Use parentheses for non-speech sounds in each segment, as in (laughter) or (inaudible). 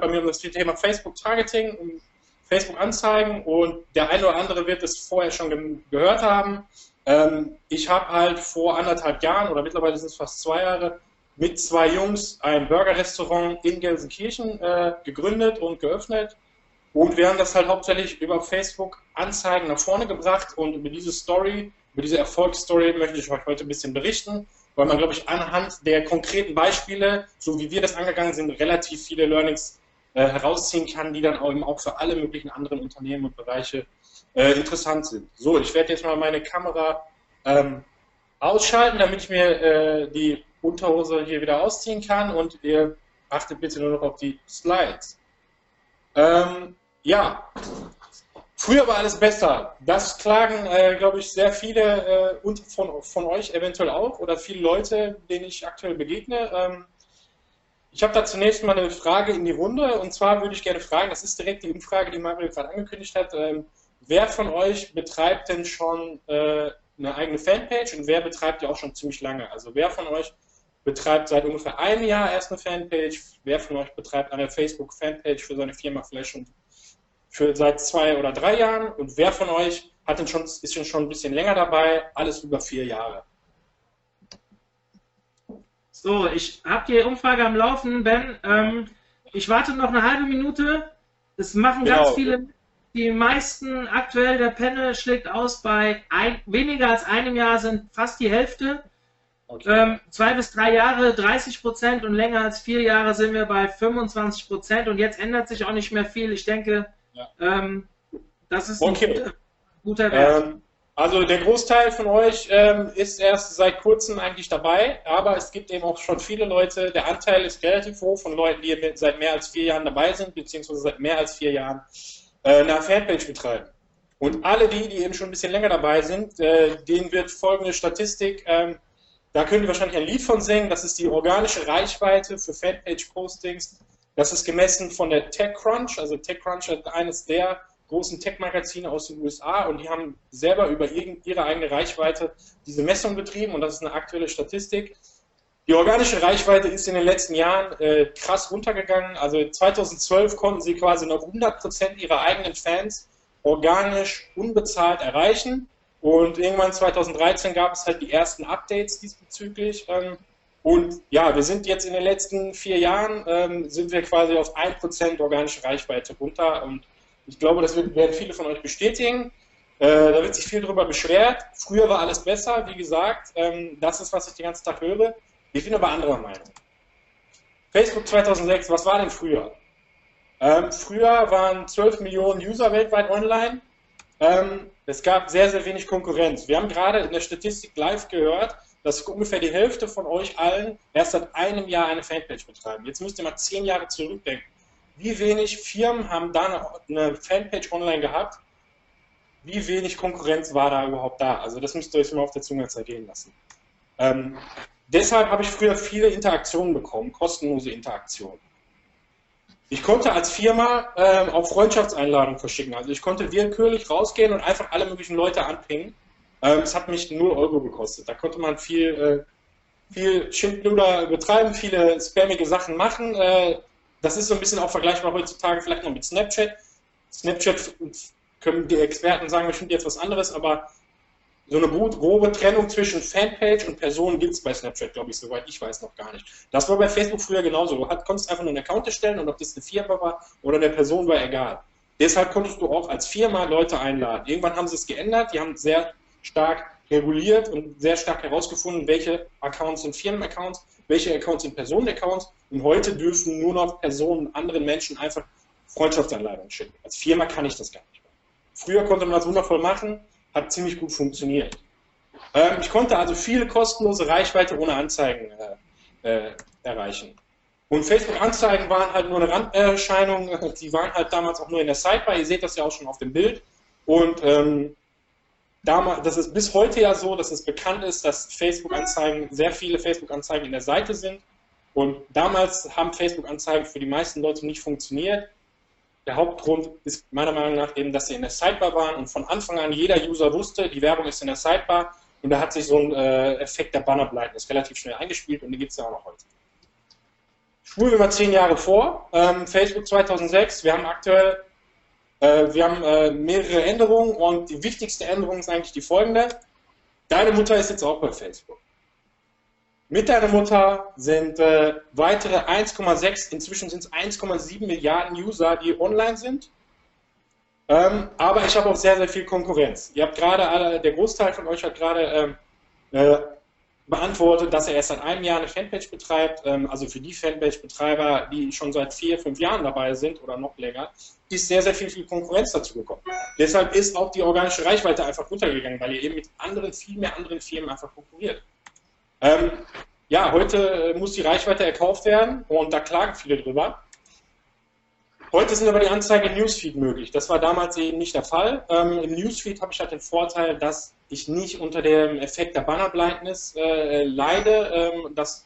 bei mir um das Thema Facebook-Targeting, um Facebook-Anzeigen und der eine oder andere wird es vorher schon ge gehört haben. Ähm, ich habe halt vor anderthalb Jahren oder mittlerweile sind es fast zwei Jahre mit zwei Jungs ein Burgerrestaurant in Gelsenkirchen äh, gegründet und geöffnet. Und wir haben das halt hauptsächlich über Facebook Anzeigen nach vorne gebracht und über diese Story, über diese Erfolgsstory möchte ich euch heute ein bisschen berichten, weil man, glaube ich, anhand der konkreten Beispiele, so wie wir das angegangen sind, relativ viele Learnings äh, herausziehen kann, die dann eben auch für alle möglichen anderen Unternehmen und Bereiche äh, interessant sind. So, ich werde jetzt mal meine Kamera ähm, ausschalten, damit ich mir äh, die Unterhose hier wieder ausziehen kann und ihr achtet bitte nur noch auf die Slides. Ähm, ja, früher war alles besser. Das klagen, äh, glaube ich, sehr viele äh, von, von euch eventuell auch oder viele Leute, denen ich aktuell begegne. Ähm, ich habe da zunächst mal eine Frage in die Runde und zwar würde ich gerne fragen, das ist direkt die Umfrage, die Mario gerade angekündigt hat. Ähm, wer von euch betreibt denn schon äh, eine eigene Fanpage und wer betreibt die auch schon ziemlich lange? Also wer von euch betreibt seit ungefähr einem Jahr erst eine Fanpage. Wer von euch betreibt eine Facebook-Fanpage für seine Firma vielleicht schon für seit zwei oder drei Jahren? Und wer von euch hat denn schon, ist denn schon ein bisschen länger dabei? Alles über vier Jahre. So, ich habe die Umfrage am Laufen, Ben. Ähm, ich warte noch eine halbe Minute. Es machen genau. ganz viele. Die meisten aktuell, der Panel schlägt aus bei ein, weniger als einem Jahr sind fast die Hälfte. Okay. Ähm, zwei bis drei Jahre 30 Prozent und länger als vier Jahre sind wir bei 25 Prozent und jetzt ändert sich auch nicht mehr viel. Ich denke, ja. ähm, das ist okay. ein guter, guter Wert. Also der Großteil von euch ähm, ist erst seit kurzem eigentlich dabei, aber es gibt eben auch schon viele Leute, der Anteil ist relativ hoch von Leuten, die seit mehr als vier Jahren dabei sind, beziehungsweise seit mehr als vier Jahren äh, eine Fanpage betreiben. Und alle die, die eben schon ein bisschen länger dabei sind, äh, denen wird folgende Statistik ähm, da könnt ihr wahrscheinlich ein Lied von singen. Das ist die organische Reichweite für Fanpage-Postings. Das ist gemessen von der TechCrunch. Also TechCrunch ist eines der großen Tech-Magazine aus den USA und die haben selber über ihre eigene Reichweite diese Messung betrieben und das ist eine aktuelle Statistik. Die organische Reichweite ist in den letzten Jahren äh, krass runtergegangen. Also 2012 konnten sie quasi noch 100% ihrer eigenen Fans organisch unbezahlt erreichen. Und irgendwann 2013 gab es halt die ersten Updates diesbezüglich. Ähm, und ja, wir sind jetzt in den letzten vier Jahren, ähm, sind wir quasi auf 1% organische Reichweite runter. Und ich glaube, das werden viele von euch bestätigen. Äh, da wird sich viel darüber beschwert. Früher war alles besser, wie gesagt. Ähm, das ist, was ich den ganzen Tag höre. Ich bin aber anderer Meinung. Facebook 2006, was war denn früher? Ähm, früher waren 12 Millionen User weltweit online. Ähm, es gab sehr, sehr wenig Konkurrenz. Wir haben gerade in der Statistik live gehört, dass ungefähr die Hälfte von euch allen erst seit einem Jahr eine Fanpage betreiben. Jetzt müsst ihr mal zehn Jahre zurückdenken. Wie wenig Firmen haben da eine Fanpage online gehabt? Wie wenig Konkurrenz war da überhaupt da? Also das müsst ihr euch mal auf der Zunge zergehen lassen. Ähm, deshalb habe ich früher viele Interaktionen bekommen, kostenlose Interaktionen. Ich konnte als Firma ähm, auch Freundschaftseinladungen verschicken. Also ich konnte willkürlich rausgehen und einfach alle möglichen Leute anpingen. Ähm, es hat mich 0 Euro gekostet. Da konnte man viel, äh, viel Schindluder betreiben, viele spammige Sachen machen. Äh, das ist so ein bisschen auch vergleichbar heutzutage vielleicht noch mit Snapchat. Snapchat können die Experten sagen bestimmt jetzt was anderes, aber so eine grobe Trennung zwischen Fanpage und Person gibt es bei Snapchat, glaube ich, soweit ich weiß, noch gar nicht. Das war bei Facebook früher genauso. Du konntest einfach nur einen Account erstellen und ob das eine Firma war oder eine Person war egal. Deshalb konntest du auch als Firma Leute einladen. Irgendwann haben sie es geändert, die haben sehr stark reguliert und sehr stark herausgefunden, welche Accounts sind Firmenaccounts, welche Accounts sind Personenaccounts und heute dürfen nur noch Personen anderen Menschen einfach Freundschaftsanleitungen schicken. Als Firma kann ich das gar nicht mehr. Früher konnte man das wundervoll machen, hat ziemlich gut funktioniert. Ähm, ich konnte also viele kostenlose Reichweite ohne Anzeigen äh, äh, erreichen. Und Facebook-Anzeigen waren halt nur eine Randerscheinung, (laughs) die waren halt damals auch nur in der Sidebar, ihr seht das ja auch schon auf dem Bild. Und ähm, damals, das ist bis heute ja so, dass es bekannt ist, dass Facebook-Anzeigen, sehr viele Facebook-Anzeigen in der Seite sind. Und damals haben Facebook-Anzeigen für die meisten Leute nicht funktioniert. Der Hauptgrund ist meiner Meinung nach eben, dass sie in der Sidebar waren und von Anfang an jeder User wusste, die Werbung ist in der Sidebar und da hat sich so ein äh, Effekt der Bannerbleiten ist relativ schnell eingespielt und die gibt es ja auch noch heute. spulen wir mal zehn Jahre vor. Ähm, Facebook 2006, wir haben aktuell äh, wir haben äh, mehrere Änderungen und die wichtigste Änderung ist eigentlich die folgende. Deine Mutter ist jetzt auch bei Facebook. Mit deiner Mutter sind äh, weitere 1,6, inzwischen sind es 1,7 Milliarden User, die online sind. Ähm, aber ich habe auch sehr, sehr viel Konkurrenz. Ihr habt gerade, der Großteil von euch hat gerade ähm, äh, beantwortet, dass er erst seit einem Jahr eine Fanpage betreibt. Ähm, also für die Fanpage-Betreiber, die schon seit vier, fünf Jahren dabei sind oder noch länger, ist sehr, sehr viel, viel Konkurrenz dazu gekommen. Deshalb ist auch die organische Reichweite einfach runtergegangen, weil ihr eben mit anderen, viel mehr anderen Firmen einfach konkurriert. Ähm, ja, heute äh, muss die Reichweite erkauft werden und da klagen viele drüber. Heute sind aber die Anzeigen im Newsfeed möglich. Das war damals eben nicht der Fall. Ähm, Im Newsfeed habe ich halt den Vorteil, dass ich nicht unter dem Effekt der Bannerblindness äh, leide, ähm, dass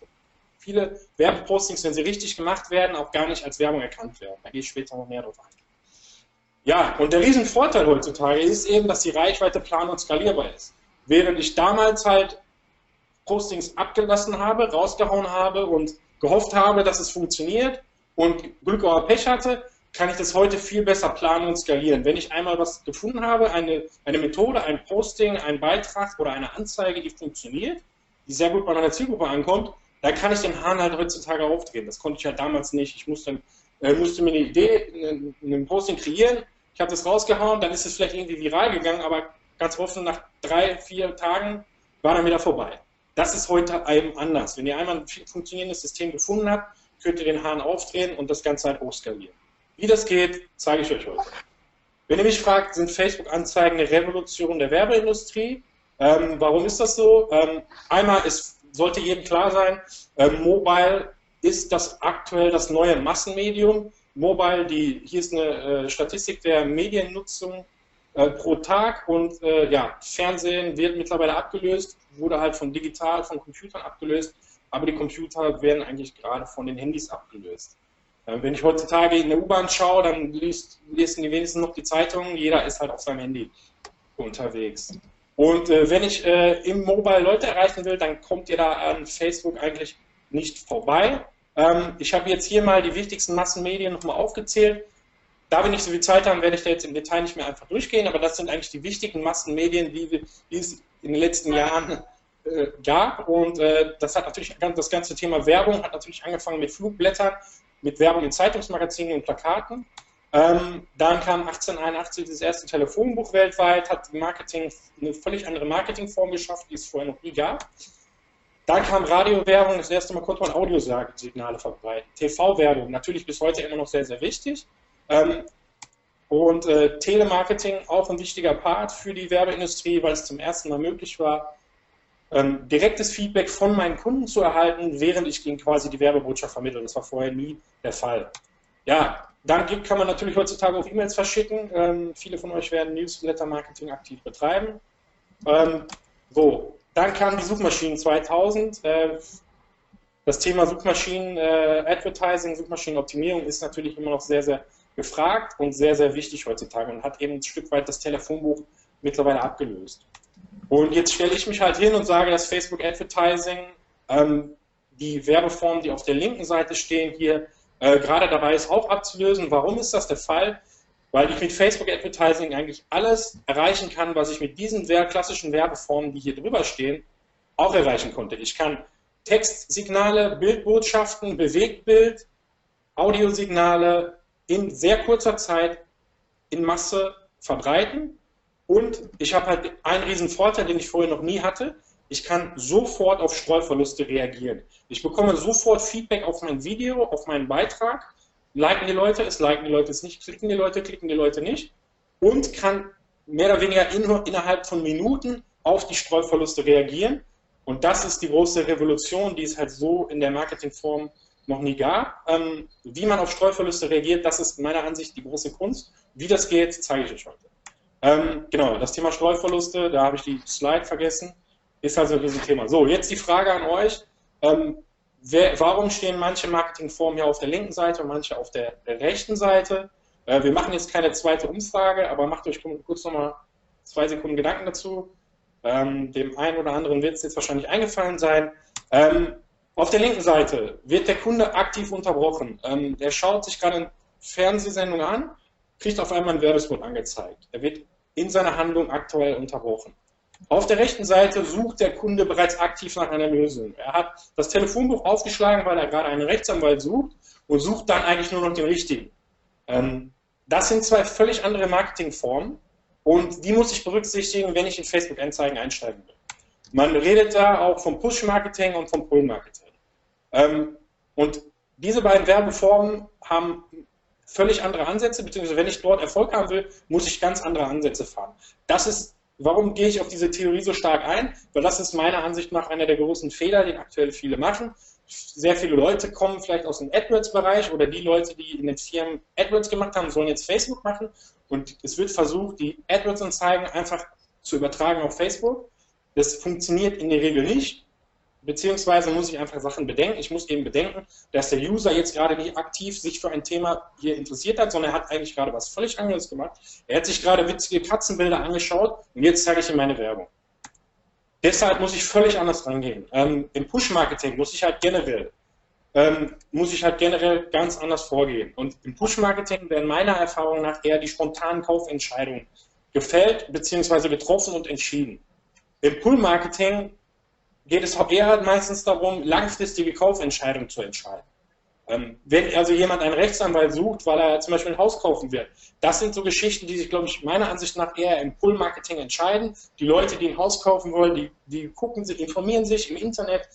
viele Werbepostings, wenn sie richtig gemacht werden, auch gar nicht als Werbung erkannt werden. Da gehe ich später noch mehr drauf ein. Ja, und der Riesenvorteil heutzutage ist eben, dass die Reichweite plan- und skalierbar ist. Während ich damals halt Postings abgelassen habe, rausgehauen habe und gehofft habe, dass es funktioniert und Glück oder Pech hatte, kann ich das heute viel besser planen und skalieren. Wenn ich einmal was gefunden habe, eine, eine Methode, ein Posting, ein Beitrag oder eine Anzeige, die funktioniert, die sehr gut bei meiner Zielgruppe ankommt, dann kann ich den Hahn halt heutzutage aufdrehen. Das konnte ich halt damals nicht. Ich musste, äh, musste mir eine Idee, ein Posting kreieren, ich habe das rausgehauen, dann ist es vielleicht irgendwie viral gegangen, aber ganz offen, nach drei, vier Tagen war dann wieder vorbei. Das ist heute eben anders. Wenn ihr einmal ein funktionierendes System gefunden habt, könnt ihr den Hahn aufdrehen und das Ganze halt hochskalieren. Wie das geht, zeige ich euch heute. Wenn ihr mich fragt, sind Facebook-Anzeigen eine Revolution der Werbeindustrie? Ähm, warum ist das so? Ähm, einmal, es sollte jedem klar sein, ähm, Mobile ist das aktuell das neue Massenmedium. Mobile, die, hier ist eine äh, Statistik der Mediennutzung äh, pro Tag und äh, ja, Fernsehen wird mittlerweile abgelöst, wurde halt von digital, von Computern abgelöst, aber die Computer werden eigentlich gerade von den Handys abgelöst. Äh, wenn ich heutzutage in der U-Bahn schaue, dann liest, lesen die wenigsten noch die Zeitungen. Jeder ist halt auf seinem Handy unterwegs. Und äh, wenn ich äh, im Mobile Leute erreichen will, dann kommt ihr da an Facebook eigentlich nicht vorbei. Ähm, ich habe jetzt hier mal die wichtigsten Massenmedien nochmal aufgezählt. Da wir nicht so viel Zeit haben, werde ich da jetzt im Detail nicht mehr einfach durchgehen, aber das sind eigentlich die wichtigen Massenmedien, die, die es in den letzten Jahren äh, gab. Und äh, das hat natürlich das ganze Thema Werbung hat natürlich angefangen mit Flugblättern, mit Werbung in Zeitungsmagazinen und Plakaten. Ähm, dann kam 1881 das erste Telefonbuch weltweit, hat Marketing eine völlig andere Marketingform geschafft, die es vorher noch nie gab. Dann kam Radiowerbung, das erste Mal konnte man Audiosignale verbreiten. TV-Werbung, natürlich bis heute immer noch sehr, sehr wichtig. Ähm, und äh, Telemarketing auch ein wichtiger Part für die Werbeindustrie, weil es zum ersten Mal möglich war, ähm, direktes Feedback von meinen Kunden zu erhalten, während ich ihnen quasi die Werbebotschaft vermittle. Das war vorher nie der Fall. Ja, dann kann man natürlich heutzutage auch E-Mails verschicken. Ähm, viele von euch werden Newsletter-Marketing aktiv betreiben. Ähm, so, dann kamen die Suchmaschinen 2000. Äh, das Thema Suchmaschinen-Advertising, äh, Suchmaschinenoptimierung ist natürlich immer noch sehr, sehr gefragt und sehr, sehr wichtig heutzutage und hat eben ein Stück weit das Telefonbuch mittlerweile abgelöst. Und jetzt stelle ich mich halt hin und sage, dass Facebook Advertising ähm, die Werbeformen, die auf der linken Seite stehen, hier äh, gerade dabei ist, auch abzulösen. Warum ist das der Fall? Weil ich mit Facebook Advertising eigentlich alles erreichen kann, was ich mit diesen klassischen Werbeformen, die hier drüber stehen, auch erreichen konnte. Ich kann Textsignale, Bildbotschaften, Bewegtbild, Audiosignale in sehr kurzer Zeit in Masse verbreiten und ich habe halt einen riesen Vorteil, den ich vorher noch nie hatte. Ich kann sofort auf Streuverluste reagieren. Ich bekomme sofort Feedback auf mein Video, auf meinen Beitrag. Liken die Leute es, liken die Leute es nicht, klicken die Leute, klicken die Leute nicht. Und kann mehr oder weniger in, innerhalb von Minuten auf die Streuverluste reagieren. Und das ist die große Revolution, die es halt so in der Marketingform noch nie gab. Ähm, wie man auf Streuverluste reagiert, das ist meiner Ansicht die große Kunst. Wie das geht, zeige ich euch heute. Ähm, genau, das Thema Streuverluste, da habe ich die Slide vergessen, ist also ein Riesenthema. So, jetzt die Frage an euch. Ähm, wer, warum stehen manche Marketingformen hier auf der linken Seite und manche auf der, rechten Seite? Äh, wir machen jetzt keine zweite Umfrage, aber macht euch kurz nochmal zwei Sekunden Gedanken dazu. Ähm, dem einen oder anderen wird es jetzt wahrscheinlich eingefallen sein. Ähm, Auf der linken Seite wird der Kunde aktiv unterbrochen. Ähm, er schaut sich gerade eine Fernsehsendung an, kriegt auf einmal ein Werbespot angezeigt. Er wird in seiner Handlung aktuell unterbrochen. Auf der rechten Seite sucht der Kunde bereits aktiv nach einer Lösung. Er hat das Telefonbuch aufgeschlagen, weil er gerade einen Rechtsanwalt sucht und sucht dann eigentlich nur noch den richtigen. Ähm, das sind zwei völlig andere Marketingformen und die muss ich berücksichtigen, wenn ich in Facebook-Anzeigen einsteigen will. Man redet da auch vom Push-Marketing und vom Pull-Marketing. Ähm, und diese beiden Werbeformen haben völlig andere Ansätze, beziehungsweise wenn ich dort Erfolg haben will, muss ich ganz andere Ansätze fahren. Das ist, warum gehe ich auf diese Theorie so stark ein? Weil das ist meiner Ansicht nach einer der großen Fehler, die aktuell viele machen. Sehr viele Leute kommen vielleicht aus dem AdWords-Bereich oder die Leute, die in den Firmen AdWords gemacht haben, sollen jetzt Facebook machen und es wird versucht, die AdWords-Anzeigen einfach zu übertragen auf Facebook. Das funktioniert in der Regel nicht beziehungsweise muss ich einfach Sachen bedenken. Ich muss eben bedenken, dass der User jetzt gerade nicht aktiv sich für ein Thema hier interessiert hat, sondern er hat eigentlich gerade was völlig anderes gemacht. Er hat sich gerade witzige Katzenbilder angeschaut und jetzt zeige ich ihm meine Werbung. Deshalb muss ich völlig anders rangehen. Ähm, Im Push-Marketing muss ich halt generell ähm, muss ich halt generell ganz anders vorgehen. Und im Push-Marketing werden meiner Erfahrung nach eher die spontanen Kaufentscheidungen gefällt bzw. getroffen und entschieden. Im Pull-Marketing geht es eher meistens darum, langfristige Kaufentscheidungen zu entscheiden. Ähm, wenn also jemand einen Rechtsanwalt sucht, weil er zum Beispiel ein Haus kaufen will, das sind so Geschichten, die sich, glaube ich, meiner Ansicht nach eher im Pull-Marketing entscheiden. Die Leute, die ein Haus kaufen wollen, die, die gucken, sie informieren sich im Internet,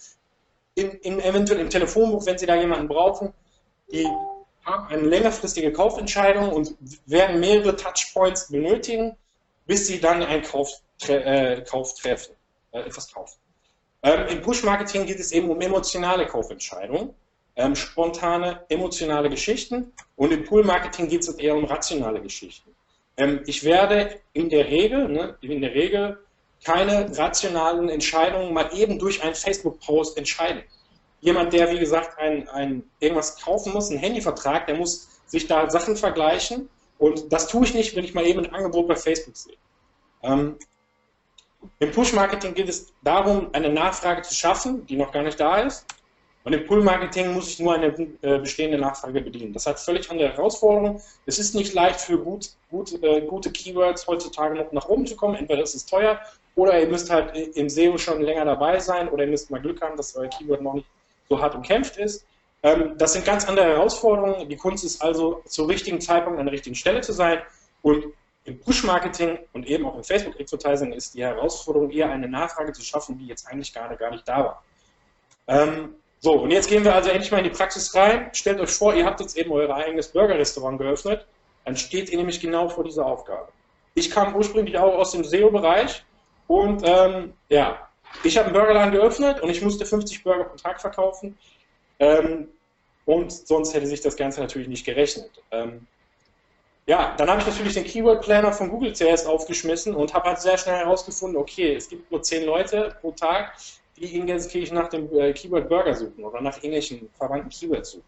in, in, eventuell im Telefonbuch, wenn sie da jemanden brauchen. Die haben eine längerfristige Kaufentscheidung und werden mehrere Touchpoints benötigen, bis sie dann einen Kauf, äh, Kauf treffen, äh, etwas kaufen. Ähm, Im Push-Marketing geht es eben um emotionale Kaufentscheidungen, ähm, spontane, emotionale Geschichten und im Pull-Marketing geht es eher um rationale Geschichten. Ähm, ich werde in der Regel, ne, in der Regel keine rationalen Entscheidungen mal eben durch einen Facebook-Post entscheiden. Jemand, der wie gesagt ein, ein, irgendwas kaufen muss, einen Handyvertrag, der muss sich da Sachen vergleichen und das tue ich nicht, wenn ich mal eben ein Angebot bei Facebook sehe. Ähm, im Push-Marketing geht es darum, eine Nachfrage zu schaffen, die noch gar nicht da ist. Und im Pull-Marketing muss ich nur eine äh, bestehende Nachfrage bedienen. Das hat völlig andere Herausforderungen. Es ist nicht leicht für gut, gut, äh, gute Keywords heutzutage noch nach oben zu kommen. Entweder ist es teuer oder ihr müsst halt im SEO schon länger dabei sein oder ihr müsst mal Glück haben, dass euer Keyword noch nicht so hart umkämpft ist. Ähm, das sind ganz andere Herausforderungen. Die Kunst ist also, zur richtigen Zeitpunkt an der richtigen Stelle zu sein. Und im Push-Marketing und eben auch im Facebook-Advertising ist die Herausforderung eher eine Nachfrage zu schaffen, die jetzt eigentlich gerade gar nicht da war. Ähm, so, und jetzt gehen wir also endlich mal in die Praxis rein. Stellt euch vor, ihr habt jetzt eben euer eigenes Burger-Restaurant geöffnet. Dann steht ihr nämlich genau vor dieser Aufgabe. Ich kam ursprünglich auch aus dem SEO-Bereich und ähm, ja, ich habe einen Burgerladen geöffnet und ich musste 50 Burger pro Tag verkaufen. Ähm, und sonst hätte sich das Ganze natürlich nicht gerechnet. Ähm, ja, dann habe ich natürlich den Keyword Planner von Google zuerst aufgeschmissen und habe halt sehr schnell herausgefunden, okay, es gibt nur zehn Leute pro Tag, die in Gelsenkirchen nach dem äh, Keyword Burger suchen oder nach irgendwelchen verwandten Keywords suchen.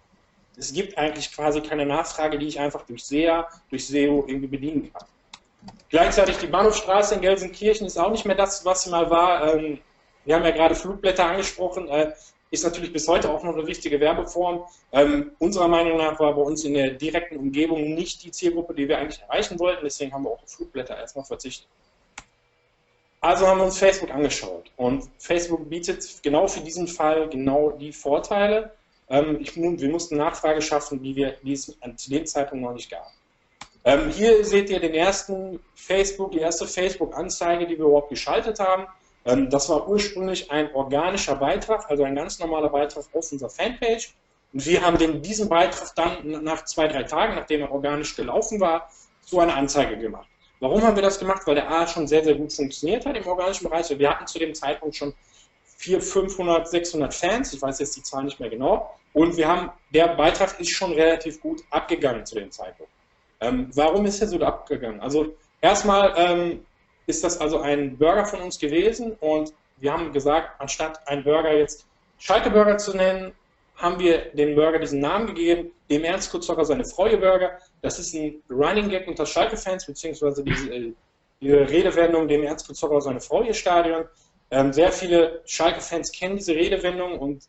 Es gibt eigentlich quasi keine Nachfrage, die ich einfach durch SEA, durch SEO irgendwie bedienen kann. Gleichzeitig die Bahnhofstraße in Gelsenkirchen ist auch nicht mehr das, was sie mal war. Ähm, wir haben ja gerade Flugblätter angesprochen. Ist natürlich bis heute auch noch eine wichtige Werbeform. Ähm, unserer Meinung nach war bei uns in der direkten Umgebung nicht die Zielgruppe, die wir eigentlich erreichen wollten. Deswegen haben wir auch auf Flugblätter erstmal verzichtet. Also haben wir uns Facebook angeschaut. Und Facebook bietet genau für diesen Fall genau die Vorteile. Ähm, ich, wir mussten Nachfrage schaffen, die, wir, die es zu dem Zeitpunkt noch nicht gab. Ähm, hier seht ihr den ersten Facebook, die erste Facebook-Anzeige, die wir überhaupt geschaltet haben. Ähm, das war ursprünglich ein organischer Beitrag, also ein ganz normaler Beitrag auf unserer Fanpage. Und wir haben den, diesen Beitrag dann nach zwei, drei Tagen, nachdem er organisch gelaufen war, zu einer Anzeige gemacht. Warum haben wir das gemacht? Weil der A schon sehr, sehr gut funktioniert hat im organischen Bereich. Wir hatten zu dem Zeitpunkt schon 400, 500, 600 Fans. Ich weiß jetzt die Zahl nicht mehr genau. Und wir haben, der Beitrag ist schon relativ gut abgegangen zu dem Zeitpunkt. Ähm, warum ist er so abgegangen? Also erstmal ähm, ist das also ein Burger von uns gewesen und wir haben gesagt, anstatt einen Burger jetzt Schalke Burger zu nennen, haben wir dem Burger diesen Namen gegeben, dem Ernst Kurzhocker seine Freue Burger. Das ist ein Running Gag unter Schalke-Fans, beziehungsweise diese, äh, diese Redewendung, dem Ernst Kurzhocker seine Freue Stadion. Ähm, sehr viele Schalke-Fans kennen diese Redewendung und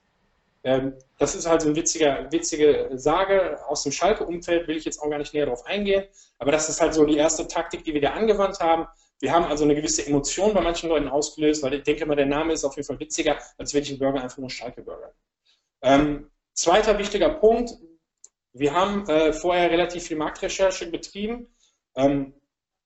Ähm, das ist halt so eine witzige Sage aus dem Schalke-Umfeld, will ich jetzt auch gar nicht näher darauf eingehen, aber das ist halt so die erste Taktik, die wir da angewandt haben. Wir haben also eine gewisse Emotion bei manchen Leuten ausgelöst, weil ich denke mal, der Name ist auf jeden Fall witziger, als wenn ich einen Burger einfach nur Schalke-Burger. Ähm, zweiter wichtiger Punkt, wir haben äh, vorher relativ viel Marktrecherche betrieben. Ähm,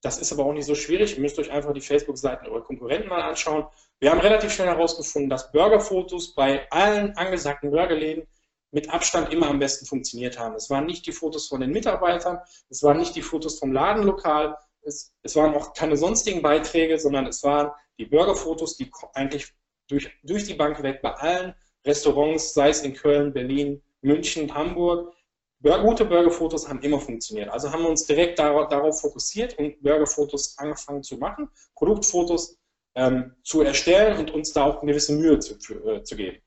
das ist aber auch nicht so schwierig. Ihr müsst euch einfach die Facebook-Seiten eurer Konkurrenten mal anschauen. Wir haben relativ schnell herausgefunden, dass Burgerfotos bei allen angesagten Burgerläden mit Abstand immer am besten funktioniert haben. Es waren nicht die Fotos von den Mitarbeitern, es waren nicht die Fotos vom Ladenlokal, es, es waren auch keine sonstigen Beiträge, sondern es waren die Burgerfotos, die eigentlich durch, durch die Bank weg bei allen Restaurants, sei es in Köln, Berlin, München, Hamburg, gute Burgerfotos haben immer funktioniert. Also haben wir uns direkt darauf, darauf fokussiert und Burgerfotos angefangen zu machen, Produktfotos ähm, zu erstellen und uns da auch eine gewisse Mühe zu, für, äh, zu geben.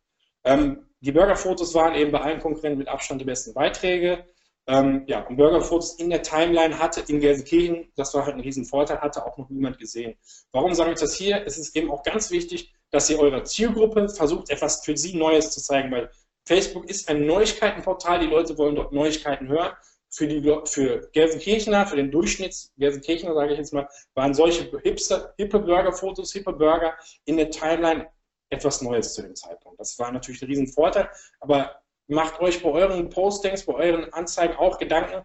Ähm, die Burgerfotos waren eben bei allen Konkurrenten mit Abstand die besten Beiträge. Ähm, ja, und Burgerfotos in der Timeline hatte in Gelsenkirchen, das war halt ein Riesenvorteil, hatte auch noch niemand gesehen. Warum sage ich das hier? Es ist eben auch ganz wichtig, dass ihr eurer Zielgruppe versucht, etwas für sie Neues zu zeigen, weil Facebook ist ein Neuigkeitenportal, die Leute wollen dort Neuigkeiten hören. Für, die, für Gelsenkirchener, für den Durchschnitts Gelsenkirchener, sage ich jetzt mal, waren solche hipster, hippe Burger-Fotos, hippe Burger in der Timeline etwas Neues zu dem Zeitpunkt. Das war natürlich ein Riesenvorteil, aber macht euch bei euren Postings, bei euren Anzeigen auch Gedanken,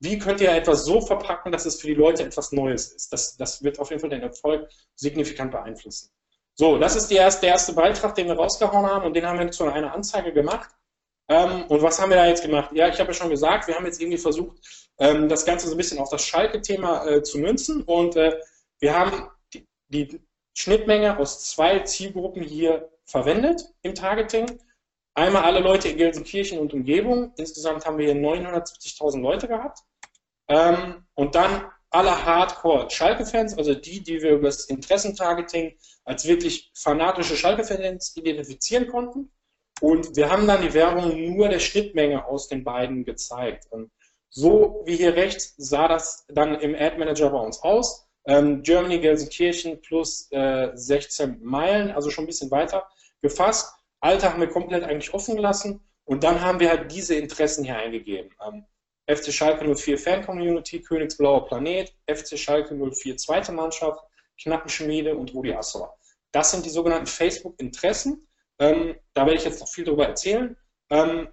wie könnt ihr etwas so verpacken, dass es für die Leute etwas Neues ist. Das, das wird auf jeden Fall den Erfolg signifikant beeinflussen. So, das ist erste, der erste Beitrag, den wir rausgehauen haben und den haben wir zu einer Anzeige gemacht. Ähm, und was haben wir da jetzt gemacht? Ja, ich habe ja schon gesagt, wir haben jetzt irgendwie versucht, ähm, das Ganze so ein bisschen auf das Schalke-Thema äh, zu münzen und äh, wir haben die, die, Schnittmenge aus zwei Zielgruppen hier verwendet im Targeting. Einmal alle Leute in Gelsenkirchen und Umgebung. Insgesamt haben wir hier 970.000 Leute gehabt. Ähm, und dann alle Hardcore-Schalke-Fans, also die, die wir über das Interessentargeting als wirklich fanatische Schalke-Fans identifizieren konnten. Und wir haben dann die Werbung nur der Schnittmenge aus den beiden gezeigt. Und so wie hier rechts sah das dann im Ad Manager bei uns aus. Ähm, Germany Gelsenkirchen plus äh, 16 Meilen, also schon ein bisschen weiter gefasst. Alter haben wir komplett eigentlich offen gelassen und dann haben wir halt diese Interessen hier eingegeben. Ähm, FC Schalke 04 Fan Community, Königsblauer Planet, FC Schalke 04 zweite Mannschaft, Knappenschmiede und Rudi Assauer. Das sind die sogenannten Facebook-Interessen. Ähm, da werde ich jetzt noch viel darüber erzählen. Ähm,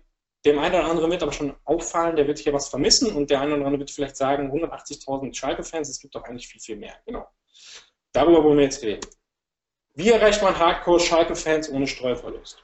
dem einen oder anderen wird aber schon auffallen, der wird hier was vermissen und der eine oder andere wird vielleicht sagen, 180.000 Schalke-Fans, es gibt doch eigentlich viel, viel mehr. Genau. Darüber wollen wir jetzt reden. Wie erreicht man Hardcore-Schalke-Fans ohne Streuverlust?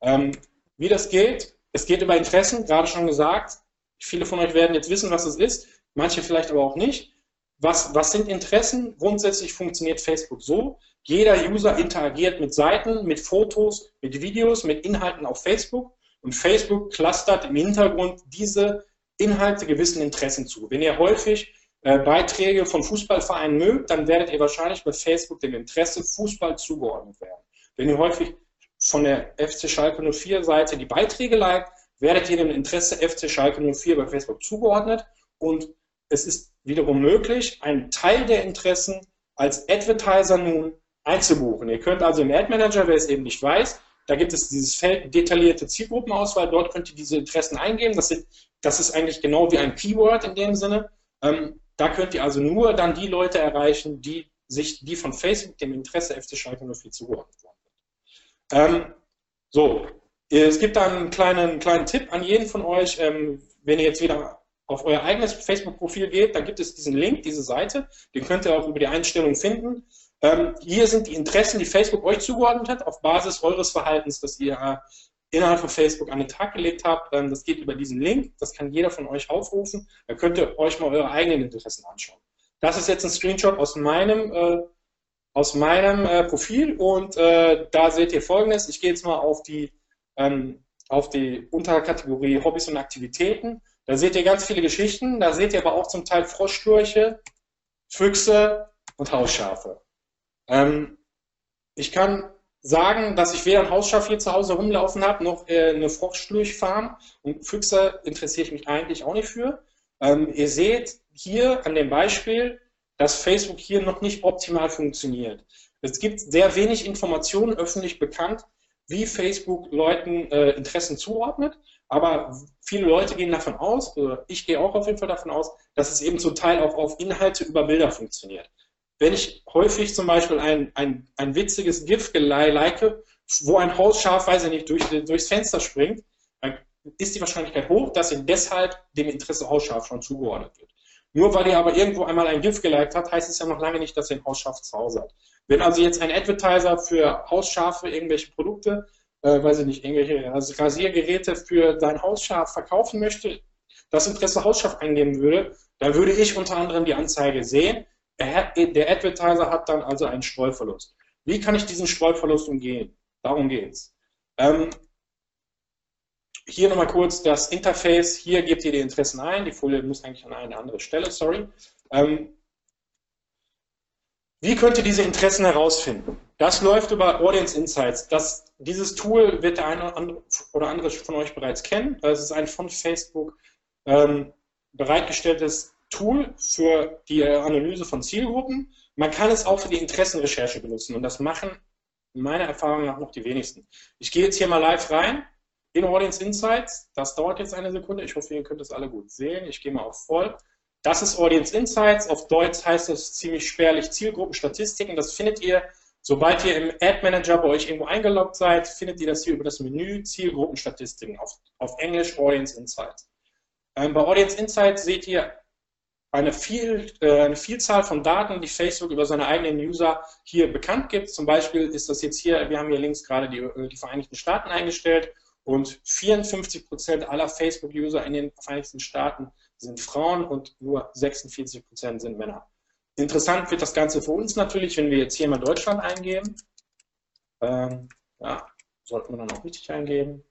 Ähm, wie das geht? Es geht über Interessen, gerade schon gesagt. Viele von euch werden jetzt wissen, was es ist, manche vielleicht aber auch nicht. Was, was sind Interessen? Grundsätzlich funktioniert Facebook so. Jeder User interagiert mit Seiten, mit Fotos, mit Videos, mit Inhalten auf Facebook und Facebook clustert im Hintergrund diese Inhalte gewissen Interessen zu. Wenn ihr häufig äh, Beiträge von Fußballvereinen mögt, dann werdet ihr wahrscheinlich bei Facebook dem Interesse Fußball zugeordnet werden. Wenn ihr häufig von der FC Schalke 04 Seite die Beiträge liked, werdet ihr dem Interesse FC Schalke 04 bei Facebook zugeordnet und es ist wiederum möglich, einen Teil der Interessen als Advertiser nun einzubuchen. Ihr könnt also im Ad Manager, wer es eben nicht weiß, da gibt es dieses Feld detaillierte Zielgruppenauswahl, dort könnt ihr diese Interessen eingeben. Das, sind, das ist eigentlich genau wie ein Keyword in dem Sinne. Ähm, da könnt ihr also nur dann die Leute erreichen, die sich, die von Facebook dem Interesse FC Schalke 04 zugeordnet werden. Ähm, so, es gibt da einen kleinen, kleinen Tipp an jeden von euch, ähm, wenn ihr jetzt wieder auf euer eigenes Facebook-Profil geht, da gibt es diesen Link, diese Seite, den könnt ihr auch über die Einstellung finden. Ähm, hier sind die Interessen, die Facebook euch zugeordnet hat, auf Basis eures Verhaltens, das ihr innerhalb von Facebook an den Tag gelegt habt. Ähm, das geht über diesen Link, das kann jeder von euch aufrufen. Da könnt ihr euch mal eure eigenen Interessen anschauen. Das ist jetzt ein Screenshot aus meinem, äh, aus meinem äh, Profil und äh, da seht ihr folgendes. Ich gehe jetzt mal auf die ähm, auf die Unterkategorie Hobbys und Aktivitäten. Da seht ihr ganz viele Geschichten, da seht ihr aber auch zum Teil Froschstürche, Füchse und Hausschafe. Ähm, ich kann sagen, dass ich weder ein Hausschaf hier zu Hause rumlaufen habe, noch äh, eine Froschsturchfarm. Und Füchse interessiere ich mich eigentlich auch nicht für. Ähm, ihr seht hier an dem Beispiel, dass Facebook hier noch nicht optimal funktioniert. Es gibt sehr wenig Informationen öffentlich bekannt, wie Facebook Leuten äh, Interessen zuordnet, aber viele Leute gehen davon aus, oder ich gehe auch auf jeden Fall davon aus, dass es eben zum Teil auch auf Inhalte über Bilder funktioniert. Wenn ich häufig zum Beispiel ein, ein, ein witziges GIF like, wo ein Hausschaf, weiß ich nicht, durch, durchs Fenster springt, dann ist die Wahrscheinlichkeit hoch, dass ihm deshalb dem Interesse Hausschaf schon zugeordnet wird. Nur weil ihr aber irgendwo einmal ein GIF geliked habt, heißt es ja noch lange nicht, dass ihr ein Hausschaf zu Hause habt. Wenn also jetzt ein Advertiser für Hausschafe irgendwelche Produkte, äh, weiß ich nicht, irgendwelche also Rasiergeräte für dein Hausschaf verkaufen möchte, das Interesse Hausschaf eingeben würde, dann würde ich unter anderem die Anzeige sehen. Der Advertiser hat dann also einen Streuverlust. Wie kann ich diesen Streuverlust umgehen? Darum geht's. Ähm, hier nochmal kurz das Interface. Hier gebt ihr die Interessen ein. Die Folie muss eigentlich an eine andere Stelle, sorry. Ähm, wie könnt ihr diese Interessen herausfinden? Das läuft über Audience Insights. Das, dieses Tool wird der eine oder andere von euch bereits kennen. Das ist ein von Facebook ähm, bereitgestelltes Tool für die Analyse von Zielgruppen. Man kann es auch für die Interessenrecherche benutzen und das machen meiner Erfahrung nach noch die wenigsten. Ich gehe jetzt hier mal live rein in Audience Insights. Das dauert jetzt eine Sekunde. Ich hoffe, ihr könnt es alle gut sehen. Ich gehe mal auf voll. Das ist Audience Insights. Auf Deutsch heißt es ziemlich spärlich Zielgruppenstatistiken. Das findet ihr, sobald ihr im Ad Manager bei euch irgendwo eingeloggt seid, findet ihr das hier über das Menü Zielgruppenstatistiken auf, auf Englisch Audience Insights. Ähm, bei Audience Insights seht ihr eine, viel, äh, eine Vielzahl von Daten, die Facebook über seine eigenen User hier bekannt gibt. Zum Beispiel ist das jetzt hier, wir haben hier links gerade die, äh, die Vereinigten Staaten eingestellt und 54 Prozent aller Facebook-User in den Vereinigten Staaten sind Frauen und nur 46 Prozent sind Männer. Interessant wird das Ganze für uns natürlich, wenn wir jetzt hier mal Deutschland eingeben. Ähm, ja, sollten wir dann auch richtig eingeben.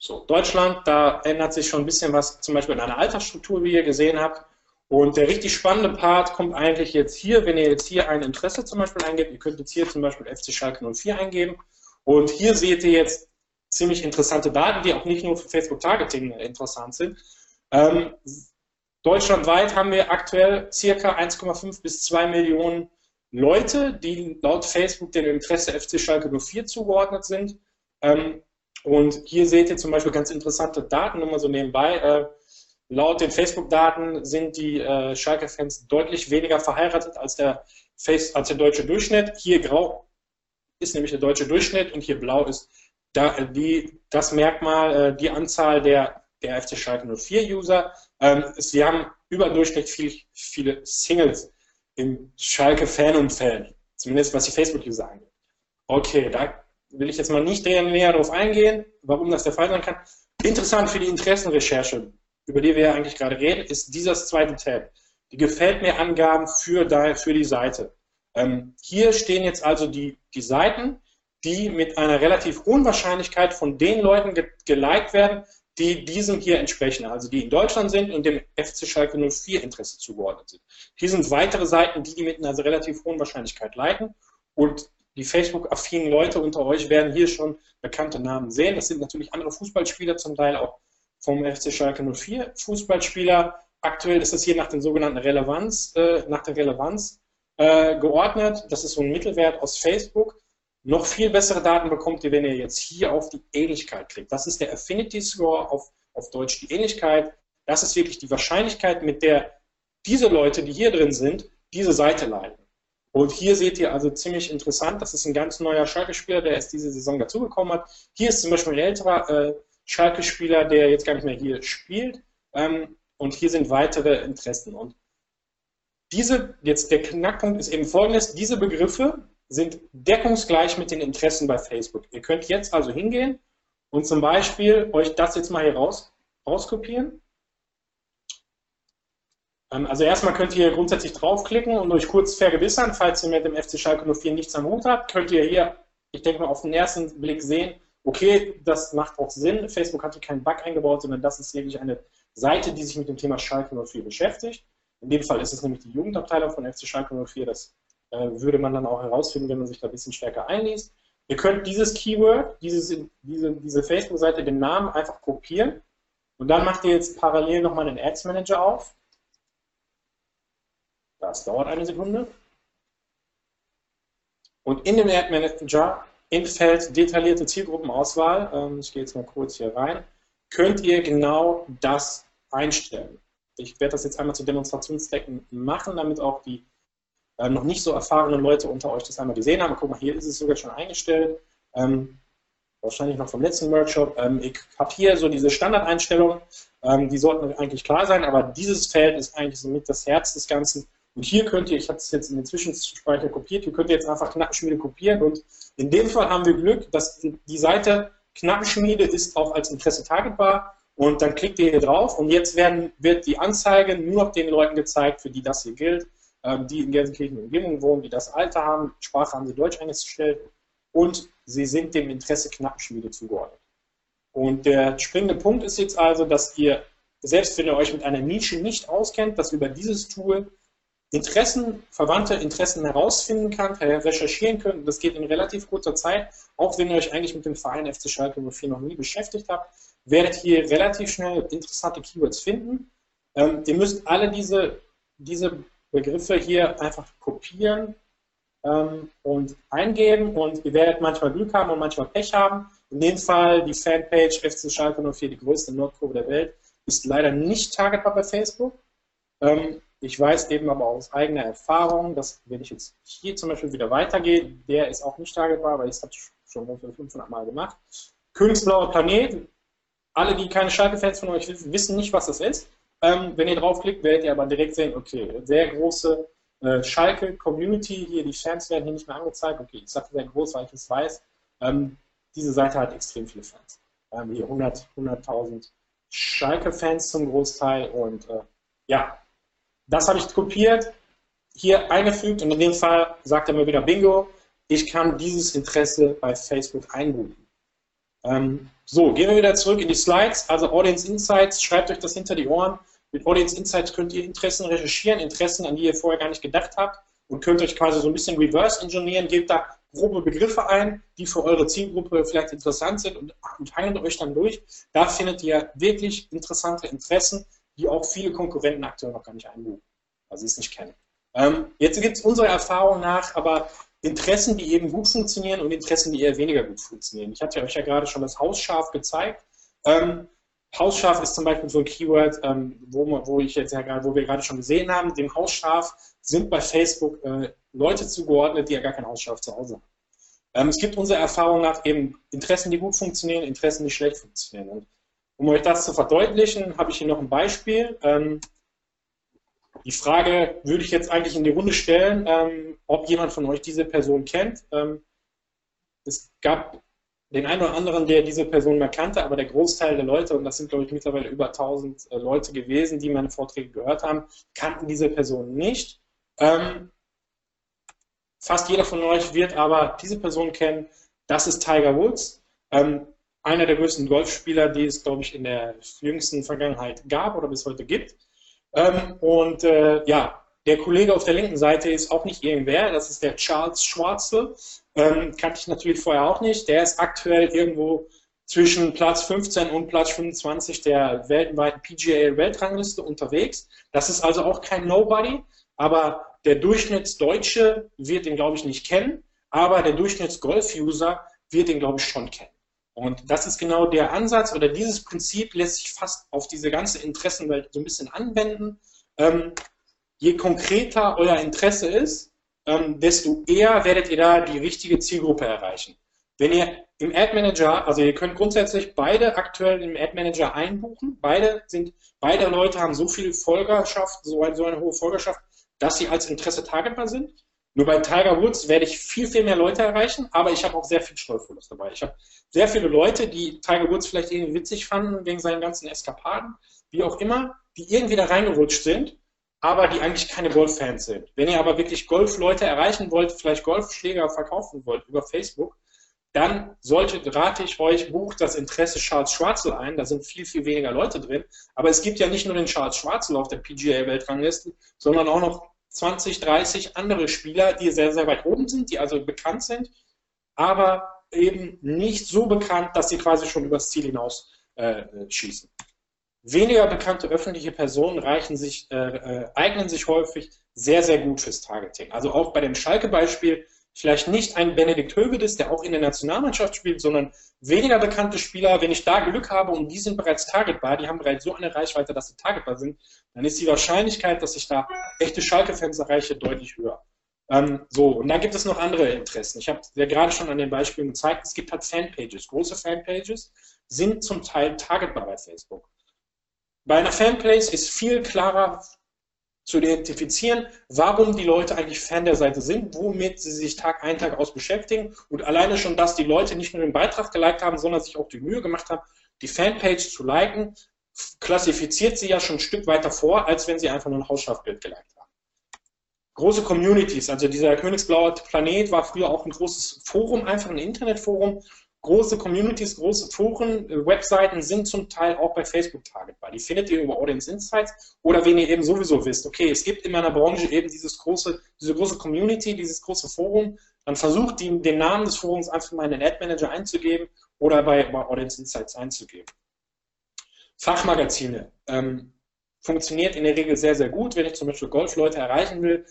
So, Deutschland, da ändert sich schon ein bisschen was, zum Beispiel in einer Altersstruktur, wie ihr gesehen habt. Und der richtig spannende Part kommt eigentlich jetzt hier, wenn ihr jetzt hier ein Interesse zum Beispiel eingebt. Ihr könnt jetzt hier zum Beispiel FC Schalke 04 eingeben. Und hier seht ihr jetzt ziemlich interessante Daten, die auch nicht nur für Facebook Targeting interessant sind, ähm, deutschlandweit haben wir aktuell circa 1,5 bis 2 Millionen Leute, die laut Facebook dem Interesse FC Schalke 04 zugeordnet sind. Ähm, und hier seht ihr zum Beispiel ganz interessante Daten, nur mal so nebenbei. Äh, laut den Facebook-Daten sind die äh, Schalke-Fans deutlich weniger verheiratet als der, Face, als der deutsche Durchschnitt. Hier grau ist nämlich der deutsche Durchschnitt und hier blau ist da, die, das Merkmal, äh, die Anzahl der der FC Schalke 04 User. Ähm, wir haben überdurchschnittlich viel, viele Singles im Schalke-Fanumfeld, zumindest was die Facebook-User angeht. Okay, da will ich jetzt mal nicht näher darauf eingehen, warum das der Fall sein kann. Interessant für die Interessenrecherche, über die wir ja eigentlich gerade reden, ist dieses zweite Tab. Die gefällt mir Angaben für, für die Seite. Ähm, hier stehen jetzt also die, die Seiten, die mit einer relativ hohen Wahrscheinlichkeit von den Leuten ge geliked werden, die diesem hier entsprechen, also die in Deutschland sind und dem FC Schalke 04 Interesse zugeordnet sind. Hier sind weitere Seiten, die die mit einer relativ hohen Wahrscheinlichkeit leiten und die Facebook-affinen Leute unter euch werden hier schon bekannte Namen sehen. Das sind natürlich andere Fußballspieler, zum Teil auch vom FC Schalke 04 Fußballspieler. Aktuell ist das hier nach den sogenannten Relevanz, äh, nach der Relevanz äh, geordnet. Das ist so ein Mittelwert aus Facebook. Noch viel bessere Daten bekommt ihr, wenn ihr jetzt hier auf die Ähnlichkeit klickt. Das ist der Affinity Score, auf, auf Deutsch die Ähnlichkeit. Das ist wirklich die Wahrscheinlichkeit, mit der diese Leute, die hier drin sind, diese Seite leiten. Und hier seht ihr also ziemlich interessant, das ist ein ganz neuer Schalke-Spieler, der erst diese Saison dazugekommen hat. Hier ist zum Beispiel ein älterer äh, Schalke-Spieler, der jetzt gar nicht mehr hier spielt. Ähm, und hier sind weitere Interessen. Und diese, jetzt der Knackpunkt ist eben folgendes, diese Begriffe, sind deckungsgleich mit den Interessen bei Facebook. Ihr könnt jetzt also hingehen und zum Beispiel euch das jetzt mal hier raus, rauskopieren. Ähm, also erstmal könnt ihr grundsätzlich draufklicken und euch kurz vergewissern, falls ihr mit dem FC Schalke 04 nichts am Hut habt, könnt ihr hier, ich denke mal, auf den ersten Blick sehen, okay, das macht auch Sinn. Facebook hat hier keinen Bug eingebaut, sondern das ist wirklich eine Seite, die sich mit dem Thema Schalke 04 beschäftigt. In dem Fall ist es nämlich die Jugendabteilung von FC Schalke 04, das äh, würde man dann auch herausfinden, wenn man sich da ein bisschen stärker einliest. Ihr könnt dieses Keyword, dieses, diese, diese Facebook-Seite, den Namen einfach kopieren und dann macht ihr jetzt parallel nochmal den Ads Manager auf. Das dauert eine Sekunde. Und in dem Ad Manager im Feld detaillierte Zielgruppenauswahl, ähm, ich gehe jetzt mal kurz hier rein, könnt ihr genau das einstellen. Ich werde das jetzt einmal zu Demonstrationszwecken machen, damit auch die äh, noch nicht so erfahrenen Leute unter euch das einmal gesehen haben. Guck mal, hier ist es sogar schon eingestellt. Ähm, wahrscheinlich noch vom letzten Workshop. Ähm, ich habe hier so diese Standardeinstellungen, die sollten eigentlich klar sein, aber dieses Feld ist eigentlich somit das Herz des Ganzen. Und hier könnt ihr, ich habe es jetzt in den Zwischenspeicher kopiert, hier könnt ihr jetzt einfach Knappenschmiede kopieren und in dem Fall haben wir Glück, dass die Seite Knappenschmiede ist auch als Interesse targetbar und dann klickt ihr hier drauf und jetzt werden, wird die Anzeige nur noch den Leuten gezeigt, für die das hier gilt, ähm, die in Gelsenkirchen Umgebung wohnen, die das Alter haben, Sprache haben sie Deutsch eingestellt und sie sind dem Interesse Knappenschmiede zugeordnet. Und der springende Punkt ist jetzt also, dass ihr, selbst wenn ihr euch mit einer Nische nicht auskennt, dass über dieses Tool Interessen, verwandte Interessen herausfinden kann, recherchieren könnt. Das geht in relativ kurzer Zeit. Auch wenn ihr euch eigentlich mit dem Verein FC Schalke 04 noch nie beschäftigt habt, werdet ihr relativ schnell interessante Keywords finden. Ähm, ihr müsst alle diese, diese Begriffe hier einfach kopieren ähm, und eingeben und ihr werdet manchmal Glück haben und manchmal Pech haben. In dem Fall die Fanpage FC Schalke 04, die größte Nordkurve der Welt, ist leider nicht targetbar bei Facebook. Ähm, ich weiß eben aber aus eigener Erfahrung, dass wenn ich jetzt hier zum Beispiel wieder weitergehe, der ist auch nicht targetbar, weil ich das schon ungefähr 500 Mal gemacht. Königsblauer Planet, alle, die keine Schalke-Fans von euch wissen nicht, was das ist. Ähm, wenn ihr draufklickt, werdet ihr aber direkt sehen, okay, sehr große äh, Schalke-Community, hier die Fans werden hier nicht mehr angezeigt. Okay, ich sage sehr groß, weil ich es weiß. Ähm, diese Seite hat extrem viele Fans. Ähm, hier 100, 100.000 Schalke-Fans zum Großteil und äh, ja, das habe ich kopiert, hier eingefügt und in dem Fall sagt er mir wieder Bingo, ich kann dieses Interesse bei Facebook einbuchen. Ähm, so, gehen wir wieder zurück in die Slides, also Audience Insights, schreibt euch das hinter die Ohren. Mit Audience Insights könnt ihr Interessen recherchieren, Interessen, an die ihr vorher gar nicht gedacht habt und könnt euch quasi so ein bisschen reverse engineeren, gebt da grobe Begriffe ein, die für eure Zielgruppe vielleicht interessant sind und, und hangelt euch dann durch. Da findet ihr wirklich interessante Interessen, die auch viele Konkurrenten aktuell noch gar nicht einbuchen, weil sie es nicht kennen. Ähm, jetzt gibt es unserer Erfahrung nach aber Interessen, die eben gut funktionieren und Interessen, die eher weniger gut funktionieren. Ich hatte euch ja gerade schon das Hausschaf gezeigt. Ähm, Hausschaf ist zum Beispiel so ein Keyword, ähm, wo, wo, ich jetzt ja gerade, wo wir gerade schon gesehen haben, dem Hausschaf sind bei Facebook äh, Leute zugeordnet, die ja gar kein Hausschaf zu Hause haben. Ähm, es gibt unserer Erfahrung nach eben Interessen, die gut funktionieren, Interessen, die schlecht funktionieren. Und um euch das zu verdeutlichen, habe ich hier noch ein Beispiel. Ähm, die Frage würde ich jetzt eigentlich in die Runde stellen, ähm, ob jemand von euch diese Person kennt. Ähm, es gab den einen oder anderen, der diese Person mehr kannte, aber der Großteil der Leute, und das sind glaube ich mittlerweile über 1000 äh, Leute gewesen, die meine Vorträge gehört haben, kannten diese Person nicht. Ähm, fast jeder von euch wird aber diese Person kennen. Das ist Tiger Woods. Ähm, einer der größten Golfspieler, die es, glaube ich, in der jüngsten Vergangenheit gab oder bis heute gibt. Ähm, und äh, ja, der Kollege auf der linken Seite ist auch nicht irgendwer, das ist der Charles Schwarzel. Ähm, kannte ich natürlich vorher auch nicht. Der ist aktuell irgendwo zwischen Platz 15 und Platz 25 der weltweiten PGA-Weltrangliste unterwegs. Das ist also auch kein Nobody, aber der Durchschnittsdeutsche wird ihn, glaube ich, nicht kennen, aber der Durchschnittsgolf-User wird ihn, glaube ich, schon kennen. Und das ist genau der Ansatz oder dieses Prinzip lässt sich fast auf diese ganze Interessenwelt so ein bisschen anwenden. Ähm, je konkreter euer Interesse ist, ähm, desto eher werdet ihr da die richtige Zielgruppe erreichen. Wenn ihr im Ad Manager, also ihr könnt grundsätzlich beide aktuell im Ad Manager einbuchen, beide sind, beide Leute haben so viel Folgerschaft, so eine, so eine hohe Folgerschaft, dass sie als Interesse targetbar sind. Nur bei Tiger Woods werde ich viel, viel mehr Leute erreichen, aber ich habe auch sehr viel Streuverlust dabei. Ich habe sehr viele Leute, die Tiger Woods vielleicht irgendwie witzig fanden, wegen seinen ganzen Eskapaden, wie auch immer, die irgendwie da reingerutscht sind, aber die eigentlich keine Golf-Fans sind. Wenn ihr aber wirklich Golf-Leute erreichen wollt, vielleicht Golfschläger verkaufen wollt über Facebook, dann solltet, rate ich euch, bucht das Interesse Charles Schwarzel ein. Da sind viel, viel weniger Leute drin. Aber es gibt ja nicht nur den Charles Schwarzel auf der PGA-Weltrangliste, sondern auch noch 20, 30 andere Spieler, die sehr, sehr weit oben sind, die also bekannt sind, aber eben nicht so bekannt, dass sie quasi schon übers Ziel hinaus äh, schießen. Weniger bekannte öffentliche Personen sich, äh, äh, eignen sich häufig sehr, sehr gut fürs Targeting. Also auch bei dem Schalke-Beispiel, vielleicht nicht ein Benedikt Hövedes, der auch in der Nationalmannschaft spielt, sondern weniger bekannte Spieler, wenn ich da Glück habe und die sind bereits targetbar, die haben bereits so eine Reichweite, dass sie targetbar sind, dann ist die Wahrscheinlichkeit, dass ich da echte Schalke-Fans erreiche, deutlich höher. Ähm, so, und dann gibt es noch andere Interessen. Ich habe ja gerade schon an den Beispielen gezeigt, es gibt halt Fanpages. Große Fanpages sind zum Teil targetbar bei Facebook. Bei einer Fanpage ist viel klarer zu identifizieren, warum die Leute eigentlich Fan der Seite sind, womit sie sich Tag ein, Tag aus beschäftigen und alleine schon, dass die Leute nicht nur den Beitrag geliked haben, sondern sich auch die Mühe gemacht haben, die Fanpage zu liken, klassifiziert sie ja schon ein Stück weiter vor, als wenn sie einfach nur ein Hausschlafbild geliked haben. Große Communities, also dieser Königsblaue Planet war früher auch ein großes Forum, einfach ein Internetforum, große Communities, große Foren, äh, Webseiten sind zum Teil auch bei Facebook targetbar. Die findet ihr über Audience Insights oder wenn ihr eben sowieso wisst, okay, es gibt in meiner Branche eben dieses große, diese große Community, dieses große Forum, dann versucht die, den Namen des Forums einfach mal in den Ad Manager einzugeben oder bei, bei Audience Insights einzugeben. Fachmagazine ähm, funktioniert in der Regel sehr, sehr gut. Wenn ich zum Beispiel Golfleute erreichen will,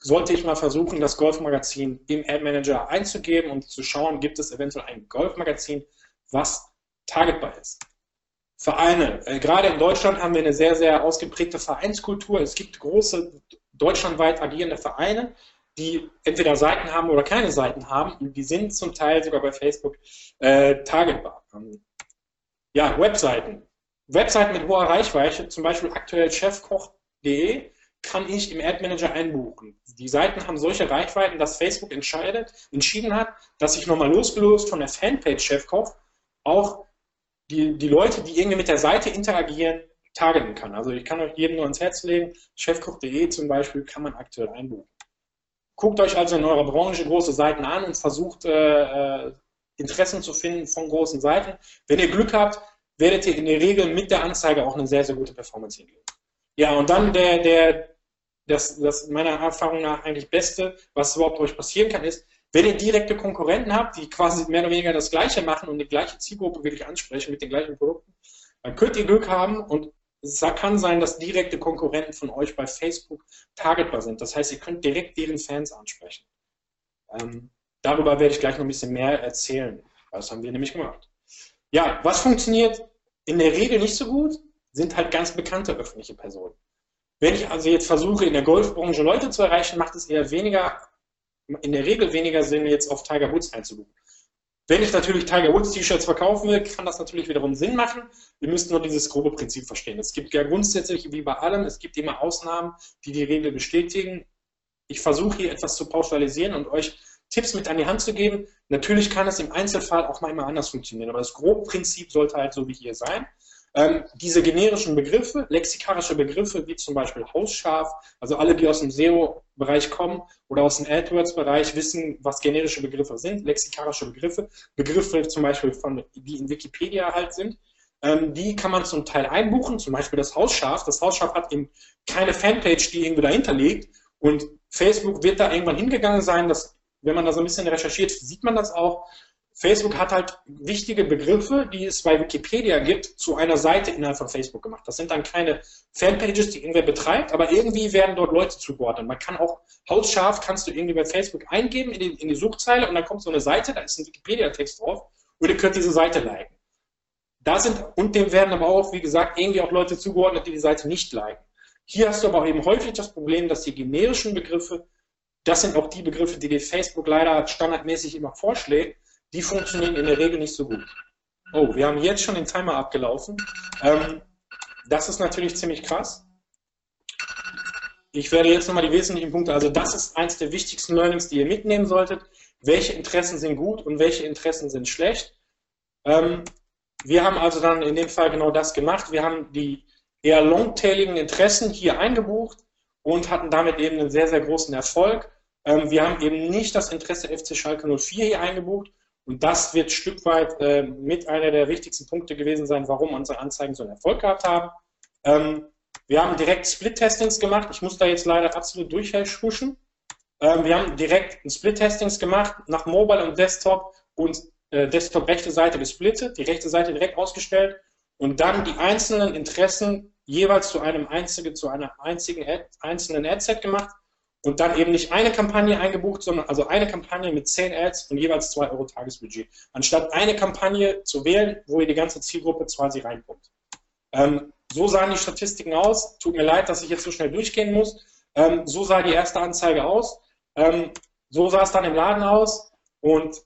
sollte ich mal versuchen, das Golfmagazin im Ad Manager einzugeben und zu schauen, gibt es eventuell ein Golfmagazin, was targetbar ist. Vereine. Äh, gerade in Deutschland haben wir eine sehr, sehr ausgeprägte Vereinskultur. Es gibt große deutschlandweit agierende Vereine, die entweder Seiten haben oder keine Seiten haben. Und die sind zum Teil sogar bei Facebook äh, targetbar. Ja, Webseiten. Webseiten mit hoher Reichweite, zum Beispiel aktuell chefkoch.de, kann ich im Ad Manager einbuchen. Die Seiten haben solche Reichweiten, dass Facebook entscheidet, entschieden hat, dass ich nochmal losgelöst von der Fanpage Chefkoch auch die, die Leute, die irgendwie mit der Seite interagieren, targeten kann. Also ich kann euch jedem nur ans Herz legen, chefkoch.de zum Beispiel kann man aktuell einbuchen. Guckt euch also in eurer Branche große Seiten an und versucht äh, äh Interessen zu finden von großen Seiten. Wenn ihr Glück habt, werdet ihr in der Regel mit der Anzeige auch eine sehr, sehr gute Performance hingeben. Ja, und dann der, der, das, das meiner Erfahrung nach eigentlich Beste, was überhaupt euch passieren kann, ist, wenn ihr direkte Konkurrenten habt, die quasi mehr oder weniger das Gleiche machen und die gleiche Zielgruppe wirklich ansprechen mit den gleichen Produkten, dann könnt ihr Glück haben und es kann sein, dass direkte Konkurrenten von euch bei Facebook targetbar sind. Das heißt, ihr könnt direkt deren Fans ansprechen. Ähm, darüber werde ich gleich noch ein bisschen mehr erzählen. Das haben wir nämlich gemacht. Ja, was funktioniert in der Regel nicht so gut? Sind halt ganz bekannte öffentliche Personen. Wenn ich also jetzt versuche, in der Golfbranche Leute zu erreichen, macht es eher weniger, in der Regel weniger Sinn, jetzt auf Tiger Woods einzubuchen. Wenn ich natürlich Tiger Woods T-Shirts verkaufen will, kann das natürlich wiederum Sinn machen. Wir müssen nur dieses grobe Prinzip verstehen. Es gibt ja grundsätzlich, wie bei allem, es gibt immer Ausnahmen, die die Regel bestätigen. Ich versuche hier etwas zu pauschalisieren und euch Tipps mit an die Hand zu geben. Natürlich kann es im Einzelfall auch mal immer anders funktionieren, aber das grobe Prinzip sollte halt so wie hier sein. Ähm, diese generischen Begriffe, lexikarische Begriffe wie zum Beispiel Hausscharf, also alle, die aus dem SEO-Bereich kommen oder aus dem AdWords-Bereich wissen, was generische Begriffe sind, lexikarische Begriffe, Begriffe zum Beispiel, von, die in Wikipedia halt sind, ähm, die kann man zum Teil einbuchen, zum Beispiel das Hausschaf. Das Hausschaf hat eben keine Fanpage, die irgendwo dahinter liegt. Und Facebook wird da irgendwann hingegangen sein, dass, wenn man da so ein bisschen recherchiert, sieht man das auch, Facebook hat halt wichtige Begriffe, die es bei Wikipedia gibt, zu einer Seite innerhalb von Facebook gemacht. Das sind dann keine Fanpages, die irgendwer betreibt, aber irgendwie werden dort Leute zugeordnet. Man kann auch hausscharf, kannst du irgendwie bei Facebook eingeben in die, in die Suchzeile und dann kommt so eine Seite, da ist ein Wikipedia-Text drauf und ihr könnt diese Seite liken. Da sind, und dem werden aber auch, wie gesagt, irgendwie auch Leute zugeordnet, die die Seite nicht liken. Hier hast du aber auch eben häufig das Problem, dass die generischen Begriffe, das sind auch die Begriffe, die dir Facebook leider standardmäßig immer vorschlägt, die funktionieren in der Regel nicht so gut. Oh, wir haben jetzt schon den Timer abgelaufen. Ähm, das ist natürlich ziemlich krass. Ich werde jetzt nochmal die wesentlichen Punkte, also das ist eins der wichtigsten Learnings, die ihr mitnehmen solltet. Welche Interessen sind gut und welche Interessen sind schlecht? Ähm, wir haben also dann in dem Fall genau das gemacht. Wir haben die eher longtailigen Interessen hier eingebucht und hatten damit eben einen sehr, sehr großen Erfolg. Ähm, wir haben eben nicht das Interesse FC Schalke 04 hier eingebucht, und das wird Stück weit äh, mit einer der wichtigsten Punkte gewesen sein, warum unsere Anzeigen so einen Erfolg gehabt haben. Ähm, wir haben direkt Split-Testings gemacht. Ich muss da jetzt leider absolut durchhuschen. Ähm, wir haben direkt Split-Testings gemacht, nach Mobile und Desktop und äh, Desktop rechte Seite gesplittet, die rechte Seite direkt ausgestellt und dann die einzelnen Interessen jeweils zu einem einzigen, zu einer einzigen Ad, einzelnen Adset gemacht und dann eben nicht eine Kampagne eingebucht, sondern also eine Kampagne mit 10 Ads und jeweils 2 Euro Tagesbudget. Anstatt eine Kampagne zu wählen, wo ihr die ganze Zielgruppe quasi reinkommt. Ähm, so sahen die Statistiken aus. Tut mir leid, dass ich jetzt so schnell durchgehen muss. Ähm, so sah die erste Anzeige aus. Ähm, so sah es dann im Laden aus. Und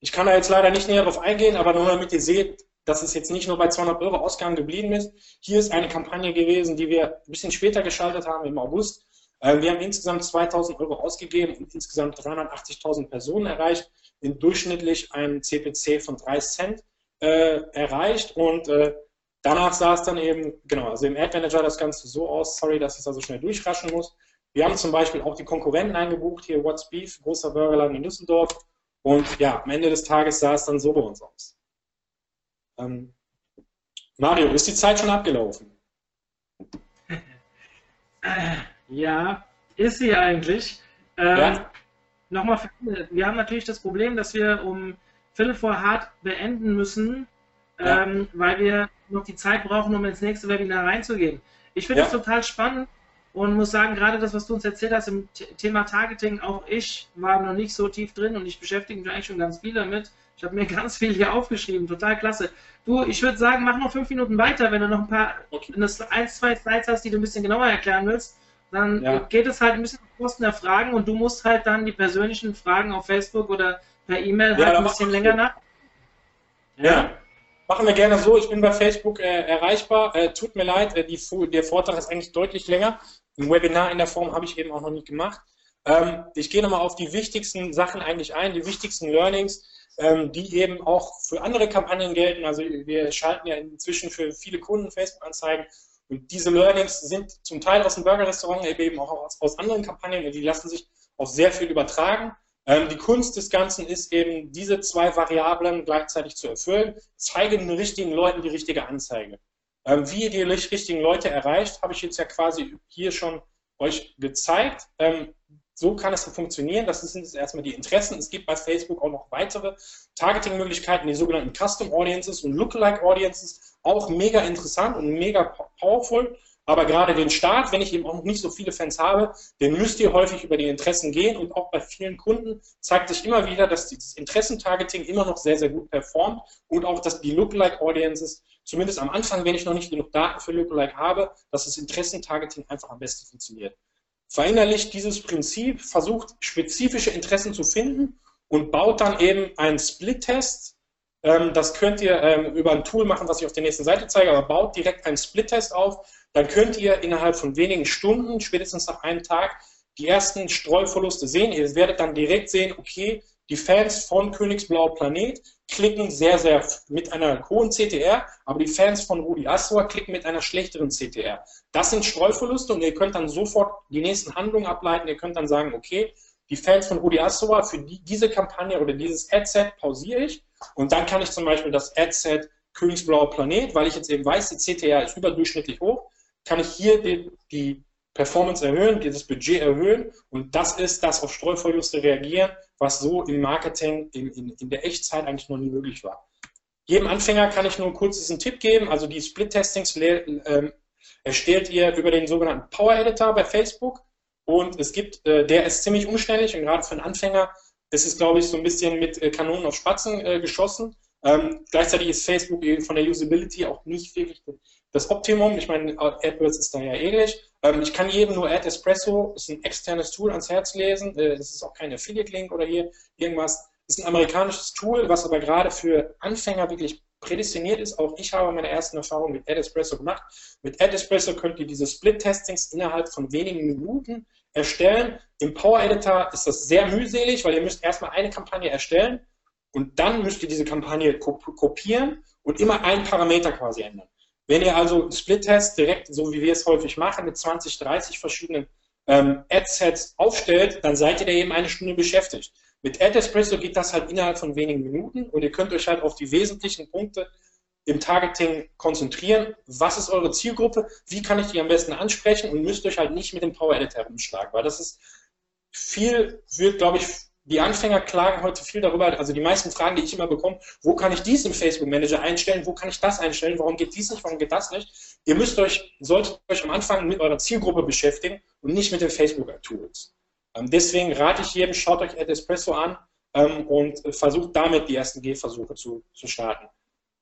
ich kann da jetzt leider nicht näher drauf eingehen, aber nur damit ihr seht, dass es jetzt nicht nur bei 200 Euro Ausgaben geblieben ist. Hier ist eine Kampagne gewesen, die wir ein bisschen später geschaltet haben, im August. Äh, wir haben insgesamt 2000 Euro ausgegeben und insgesamt 380.000 Personen erreicht, in durchschnittlich einen CPC von 3 Cent äh, erreicht und äh, danach sah es dann eben, genau, also im Ad Manager das Ganze so aus, sorry, dass ich da so schnell durchraschen muss. Wir haben zum Beispiel auch die Konkurrenten eingebucht, hier What's Beef, großer Burgerladen in Düsseldorf und ja, am Ende des Tages sah es dann so bei uns aus. Ähm, Mario, ist die Zeit schon abgelaufen? (laughs) Ja, ist sie eigentlich. Ähm, ja. Nochmal, wir haben natürlich das Problem, dass wir um Viertel vor hart beenden müssen, ja. ähm, weil wir noch die Zeit brauchen, um ins nächste Webinar reinzugehen. Ich finde es ja. total spannend und muss sagen, gerade das, was du uns erzählt hast im Thema Targeting, auch ich war noch nicht so tief drin und ich beschäftige mich eigentlich schon ganz viel damit. Ich habe mir (laughs) ganz viel hier aufgeschrieben, total klasse. Du, ich würde sagen, mach noch fünf Minuten weiter, wenn du noch ein paar, okay. wenn du ein, zwei Slides hast, die du ein bisschen genauer erklären willst dann ja. geht es halt ein bisschen auf Kosten der Fragen und du musst halt dann die persönlichen Fragen auf Facebook oder per E-Mail ja, halt ein bisschen länger nach. Ja. ja. Machen wir gerne so. Ich bin bei Facebook äh, erreichbar. Äh, tut mir leid, äh, die, der Vortrag ist eigentlich deutlich länger. Ein Webinar in der Form habe ich eben auch noch nicht gemacht. Ähm, ich gehe nochmal auf die wichtigsten Sachen eigentlich ein, die wichtigsten Learnings, ähm, die eben auch für andere Kampagnen gelten. Also wir schalten ja inzwischen für viele Kunden Facebook-Anzeigen und diese Learnings sind zum Teil aus dem Burger-Restaurant, eben auch aus, aus, anderen Kampagnen, die lassen sich auch sehr viel übertragen. Ähm, die Kunst des Ganzen ist eben, diese zwei Variablen gleichzeitig zu erfüllen. Zeige den richtigen Leuten die richtige Anzeige. Ähm, wie ihr die richtigen Leute erreicht, habe ich jetzt ja quasi hier schon euch gezeigt. Ähm, so kann es funktionieren. Das sind jetzt erstmal die Interessen. Es gibt bei Facebook auch noch weitere Targeting-Möglichkeiten, die sogenannten Custom Audiences und Lookalike Audiences. Auch mega interessant und mega powerful. Aber gerade den Start, wenn ich eben auch noch nicht so viele Fans habe, den müsst ihr häufig über die Interessen gehen. Und auch bei vielen Kunden zeigt sich immer wieder, dass dieses Interessentargeting immer noch sehr, sehr gut performt und auch, dass die Lookalike Audiences, zumindest am Anfang, wenn ich noch nicht genug Daten für Lookalike habe, dass das Interessentargeting einfach am besten funktioniert verinnerlicht dieses Prinzip, versucht spezifische Interessen zu finden und baut dann eben einen Split-Test. Ähm, das könnt ihr ähm, über ein Tool machen, was ich auf der nächsten Seite zeige, aber baut direkt einen Split-Test auf. Dann könnt ihr innerhalb von wenigen Stunden, spätestens nach einem Tag, die ersten Streuverluste sehen. Ihr werdet dann direkt sehen, okay, die Fans von Königsblauer Planet klicken sehr, sehr mit einer hohen CTR, aber die Fans von Rudi Assauer klicken mit einer schlechteren CTR. Das sind Streuverluste und ihr könnt dann sofort die nächsten Handlungen ableiten. Ihr könnt dann sagen, okay, die Fans von Rudi Assauer, für die, diese Kampagne oder dieses Adset pausiere ich und dann kann ich zum Beispiel das Adset Königsblauer Planet, weil ich jetzt eben weiß, die CTR ist überdurchschnittlich hoch, kann ich hier die, die Performance erhöhen, das Budget erhöhen und das ist das auf Streuverluste reagieren, was so im Marketing in, in, in der Echtzeit eigentlich noch nie möglich war. Jedem Anfänger kann ich nur kurz diesen Tipp geben, also die Split-Testings ähm, erstellt ihr über den sogenannten Power Editor bei Facebook und es gibt, äh, der ist ziemlich umständlich und gerade für einen Anfänger ist es, glaube ich, so ein bisschen mit äh, Kanonen auf Spatzen äh, geschossen. Ähm, gleichzeitig ist Facebook von der Usability auch nicht wirklich das Optimum. Ich meine, AdWords ist da ja ähnlich. Ähm, ich kann jedem nur Ad Espresso, ist ein externes Tool, ans Herz lesen. Äh, das ist auch kein Affiliate-Link oder hier irgendwas. Das ist ein amerikanisches Tool, was aber gerade für Anfänger wirklich prädestiniert ist. Auch ich habe meine ersten Erfahrungen mit Ad Espresso gemacht. Mit Ad Espresso könnt ihr diese Split-Testings innerhalb von wenigen Minuten erstellen. Im Power Editor ist das sehr mühselig, weil ihr müsst erstmal eine Kampagne erstellen und dann müsst ihr diese Kampagne kopieren und immer einen Parameter quasi ändern. Wenn ihr also Split-Tests direkt, so wie wir es häufig machen, mit 20, 30 verschiedenen ähm, Ad-Sets aufstellt, dann seid ihr da eben eine Stunde beschäftigt. Mit Ad Espresso geht das halt innerhalb von wenigen Minuten und ihr könnt euch halt auf die wesentlichen Punkte im Targeting konzentrieren. Was ist eure Zielgruppe? Wie kann ich die am besten ansprechen? Und müsst euch halt nicht mit dem Power Editor herumschlagen, weil das ist viel, wird, glaube ich, die Anfänger klagen heute viel darüber, also die meisten Fragen, die ich immer bekomme, wo kann ich dies im Facebook Manager einstellen, wo kann ich das einstellen, warum geht dies nicht, warum geht das nicht? Ihr müsst euch, solltet euch am Anfang mit eurer Zielgruppe beschäftigen und nicht mit den Facebook-Tools. Ähm, deswegen rate ich jedem, schaut euch Espresso an ähm, und versucht damit die ersten Gehversuche zu, zu starten.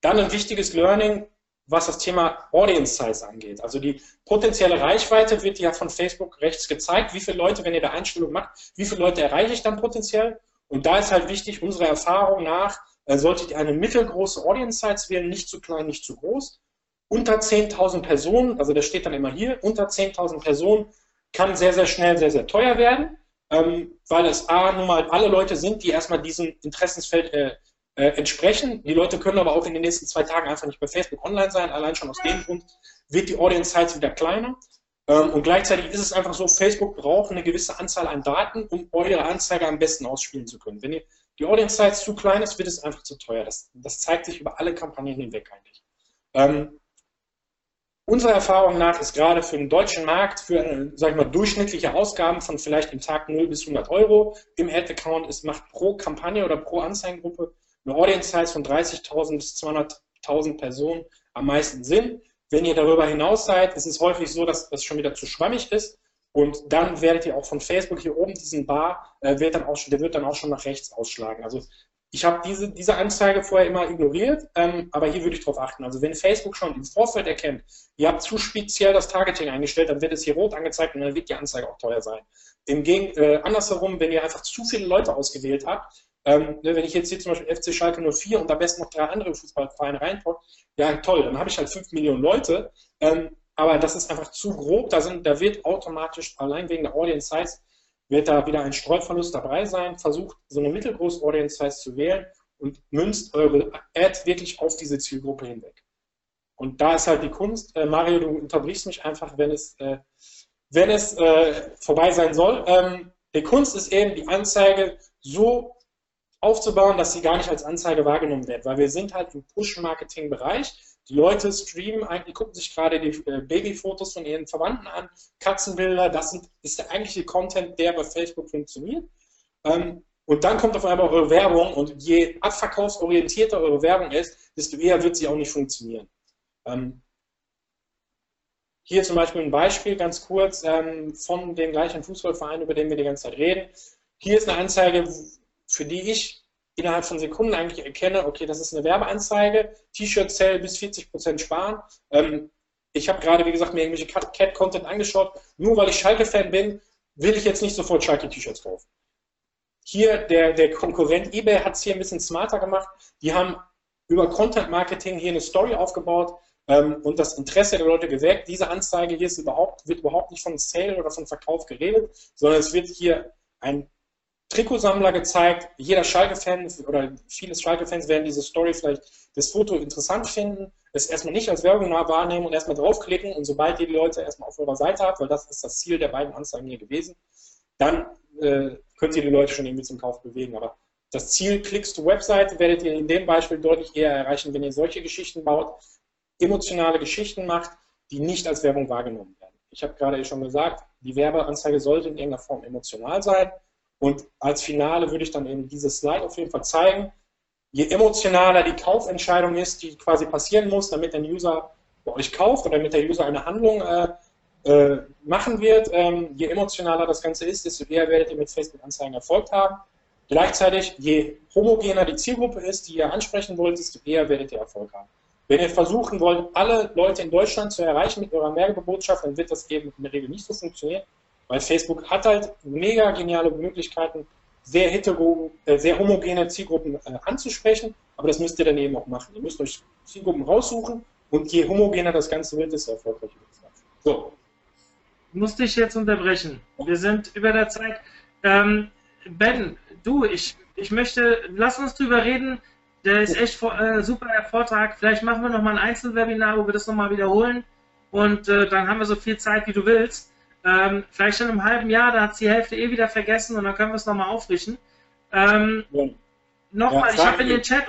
Dann ein wichtiges Learning, was das Thema Audience Size angeht. Also die potenzielle Reichweite wird ja von Facebook rechts gezeigt. Wie viele Leute, wenn ihr da Einstellungen macht, wie viele Leute erreiche ich dann potenziell? Und da ist halt wichtig, unserer Erfahrung nach, äh, solltet ihr eine mittelgroße Audience Size wählen, nicht zu klein, nicht zu groß. Unter 10.000 Personen, also das steht dann immer hier, unter 10.000 Personen kann sehr, sehr schnell sehr, sehr teuer werden, ähm, weil es A, nun mal alle Leute sind, die erstmal diesem Interessensfeld äh, entsprechen. Die Leute können aber auch in den nächsten zwei Tagen einfach nicht bei Facebook online sein. Allein schon aus dem Grund wird die Audience Size wieder kleiner. Ähm, und gleichzeitig ist es einfach so, Facebook braucht eine gewisse Anzahl an Daten, um eure Anzeige am besten ausspielen zu können. Wenn ihr, die Audience Size zu klein ist, wird es einfach zu teuer. Das, das zeigt sich über alle Kampagnen hinweg eigentlich. Ähm, Unserer Erfahrung nach ist gerade für den deutschen Markt, für äh, sag ich mal, durchschnittliche Ausgaben von vielleicht im Tag 0 bis 100 Euro im Ad-Account, ist macht pro Kampagne oder pro Anzeigengruppe eine Audience Size von 30.000 bis 200.000 Personen am meisten Sinn. Wenn ihr darüber hinaus seid, ist es häufig so, dass das schon wieder zu schwammig ist und dann werdet ihr auch von Facebook hier oben diesen Bar, äh, wird dann auch schon, der wird dann auch schon nach rechts ausschlagen. Also ich habe diese, diese Anzeige vorher immer ignoriert, ähm, aber hier würde ich darauf achten. Also wenn Facebook schon im Vorfeld erkennt, ihr habt zu speziell das Targeting eingestellt, dann wird es hier rot angezeigt und dann wird die Anzeige auch teuer sein. Im Gegen, äh, andersherum, wenn ihr einfach zu viele Leute ausgewählt habt, ähm, ne, wenn ich jetzt hier zum Beispiel FC Schalke 04 und am besten noch drei andere Fußballvereine reinpacke, ja toll, dann habe ich halt fünf Millionen Leute, ähm, aber das ist einfach zu grob, da, sind, da wird automatisch, allein wegen der Audience Size, wird da wieder ein Streuverlust dabei sein. Versucht so eine mittelgroße Audience Size zu wählen und münzt eure Ad wirklich auf diese Zielgruppe hinweg. Und da ist halt die Kunst. Äh, Mario, du unterbrichst mich einfach, wenn es, äh, wenn es äh, vorbei sein soll. Ähm, die Kunst ist eben, die Anzeige so aufzubauen, dass sie gar nicht als Anzeige wahrgenommen wird, weil wir sind halt im Push-Marketing-Bereich. Die Leute streamen eigentlich, gucken sich gerade die äh, Babyfotos von ihren Verwandten an, Katzenbilder, das sind, ist der eigentliche Content, der bei Facebook funktioniert. Ähm, und dann kommt auf einmal eure Werbung und je abverkaufsorientierter eure Werbung ist, desto eher wird sie auch nicht funktionieren. Ähm, hier zum Beispiel ein Beispiel, ganz kurz, ähm, von dem gleichen Fußballverein, über den wir die ganze Zeit reden. Hier ist eine Anzeige, für die ich innerhalb von Sekunden eigentlich erkenne, okay, das ist eine Werbeanzeige, T-Shirt-Sale bis 40% sparen. Ähm, ich habe gerade, wie gesagt, mir irgendwelche Cat-Content angeschaut. Nur weil ich Schalke-Fan bin, will ich jetzt nicht sofort Schalke-T-Shirts kaufen. Hier, der, der Konkurrent eBay hat es hier ein bisschen smarter gemacht. Die haben über Content-Marketing hier eine Story aufgebaut ähm, und das Interesse der Leute geweckt. Diese Anzeige hier ist überhaupt, wird überhaupt nicht von Sale oder von Verkauf geredet, sondern es wird hier ein Trikotsammler gezeigt. Jeder Schalke-Fan oder viele Schalke-Fans werden diese Story vielleicht das Foto interessant finden, es erstmal nicht als Werbung wahrnehmen und erstmal draufklicken und sobald ihr die Leute erstmal auf eurer Seite habt, weil das ist das Ziel der beiden Anzeigen hier gewesen, dann äh, könnt ihr die Leute schon irgendwie zum Kauf bewegen. Aber das Ziel Klicks to Website werdet ihr in dem Beispiel deutlich eher erreichen, wenn ihr solche Geschichten baut, emotionale Geschichten macht, die nicht als Werbung wahrgenommen werden. Ich habe gerade schon gesagt, die Werbeanzeige sollte in irgendeiner Form emotional sein und als Finale würde ich dann eben dieses Slide auf jeden Fall zeigen. Je emotionaler die Kaufentscheidung ist, die quasi passieren muss, damit der User bei euch kauft oder damit der User eine Handlung äh, äh, machen wird, ähm, je emotionaler das Ganze ist, desto eher werdet ihr mit Facebook-Anzeigen Erfolg haben. Gleichzeitig, je homogener die Zielgruppe ist, die ihr ansprechen wollt, desto eher werdet ihr Erfolg haben. Wenn ihr versuchen wollt, alle Leute in Deutschland zu erreichen mit eurer Werbebotschaft, dann wird das eben in der Regel nicht so funktionieren. Weil Facebook hat halt mega geniale Möglichkeiten, sehr hetero, äh, sehr homogene Zielgruppen äh, anzusprechen, aber das müsst ihr dann eben auch machen. Ihr müsst euch Zielgruppen raussuchen und je homogener das Ganze wird, desto erfolgreicher wird es. So. Musste ich jetzt unterbrechen. Wir sind über der Zeit. Ähm, ben, du, ich, ich möchte, lass uns drüber reden. Der ist echt äh, super Vortrag. Vielleicht machen wir nochmal ein Einzelwebinar, wo wir das nochmal wiederholen. Und äh, dann haben wir so viel Zeit, wie du willst. Ähm, vielleicht in einem halben Jahr, da hat es die Hälfte eh wieder vergessen und dann können wir es nochmal aufrichten. Ähm, ja. Nochmal, ja, ich habe in den Chat,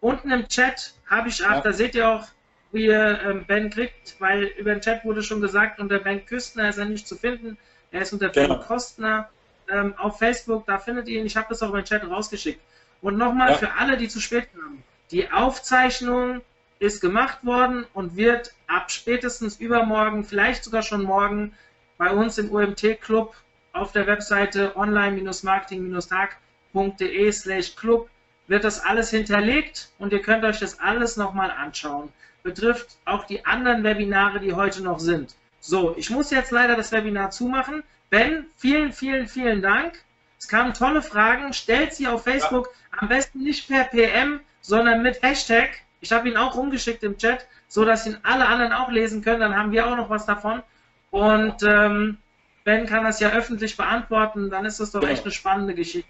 unten im Chat habe ich, ach, ja. da seht ihr auch, wie ihr ähm, Ben kriegt, weil über den Chat wurde schon gesagt, unter Ben Küstner ist er nicht zu finden. Er ist unter Ben genau. Kostner ähm, auf Facebook, da findet ihr ihn. Ich habe das auch über den Chat rausgeschickt. Und nochmal für alle, die zu spät kamen, die Aufzeichnung ist gemacht worden und wird ab spätestens übermorgen, vielleicht sogar schon morgen, bei uns im UMT-Club auf der Webseite online-marketing-tag.de slash club wird das alles hinterlegt und ihr könnt euch das alles nochmal anschauen. Betrifft auch die anderen Webinare, die heute noch sind. So, ich muss jetzt leider das Webinar zumachen. Ben, vielen, vielen, vielen Dank. Es kamen tolle Fragen. Stellt sie auf Facebook. Ja. Am besten nicht per PM, sondern mit Hashtag. Ich habe ihn auch rumgeschickt im Chat, so dass ihn alle anderen auch lesen können. Dann haben wir auch noch was davon. Und ähm, Ben kann das ja öffentlich beantworten. Dann ist das doch echt eine spannende Geschichte.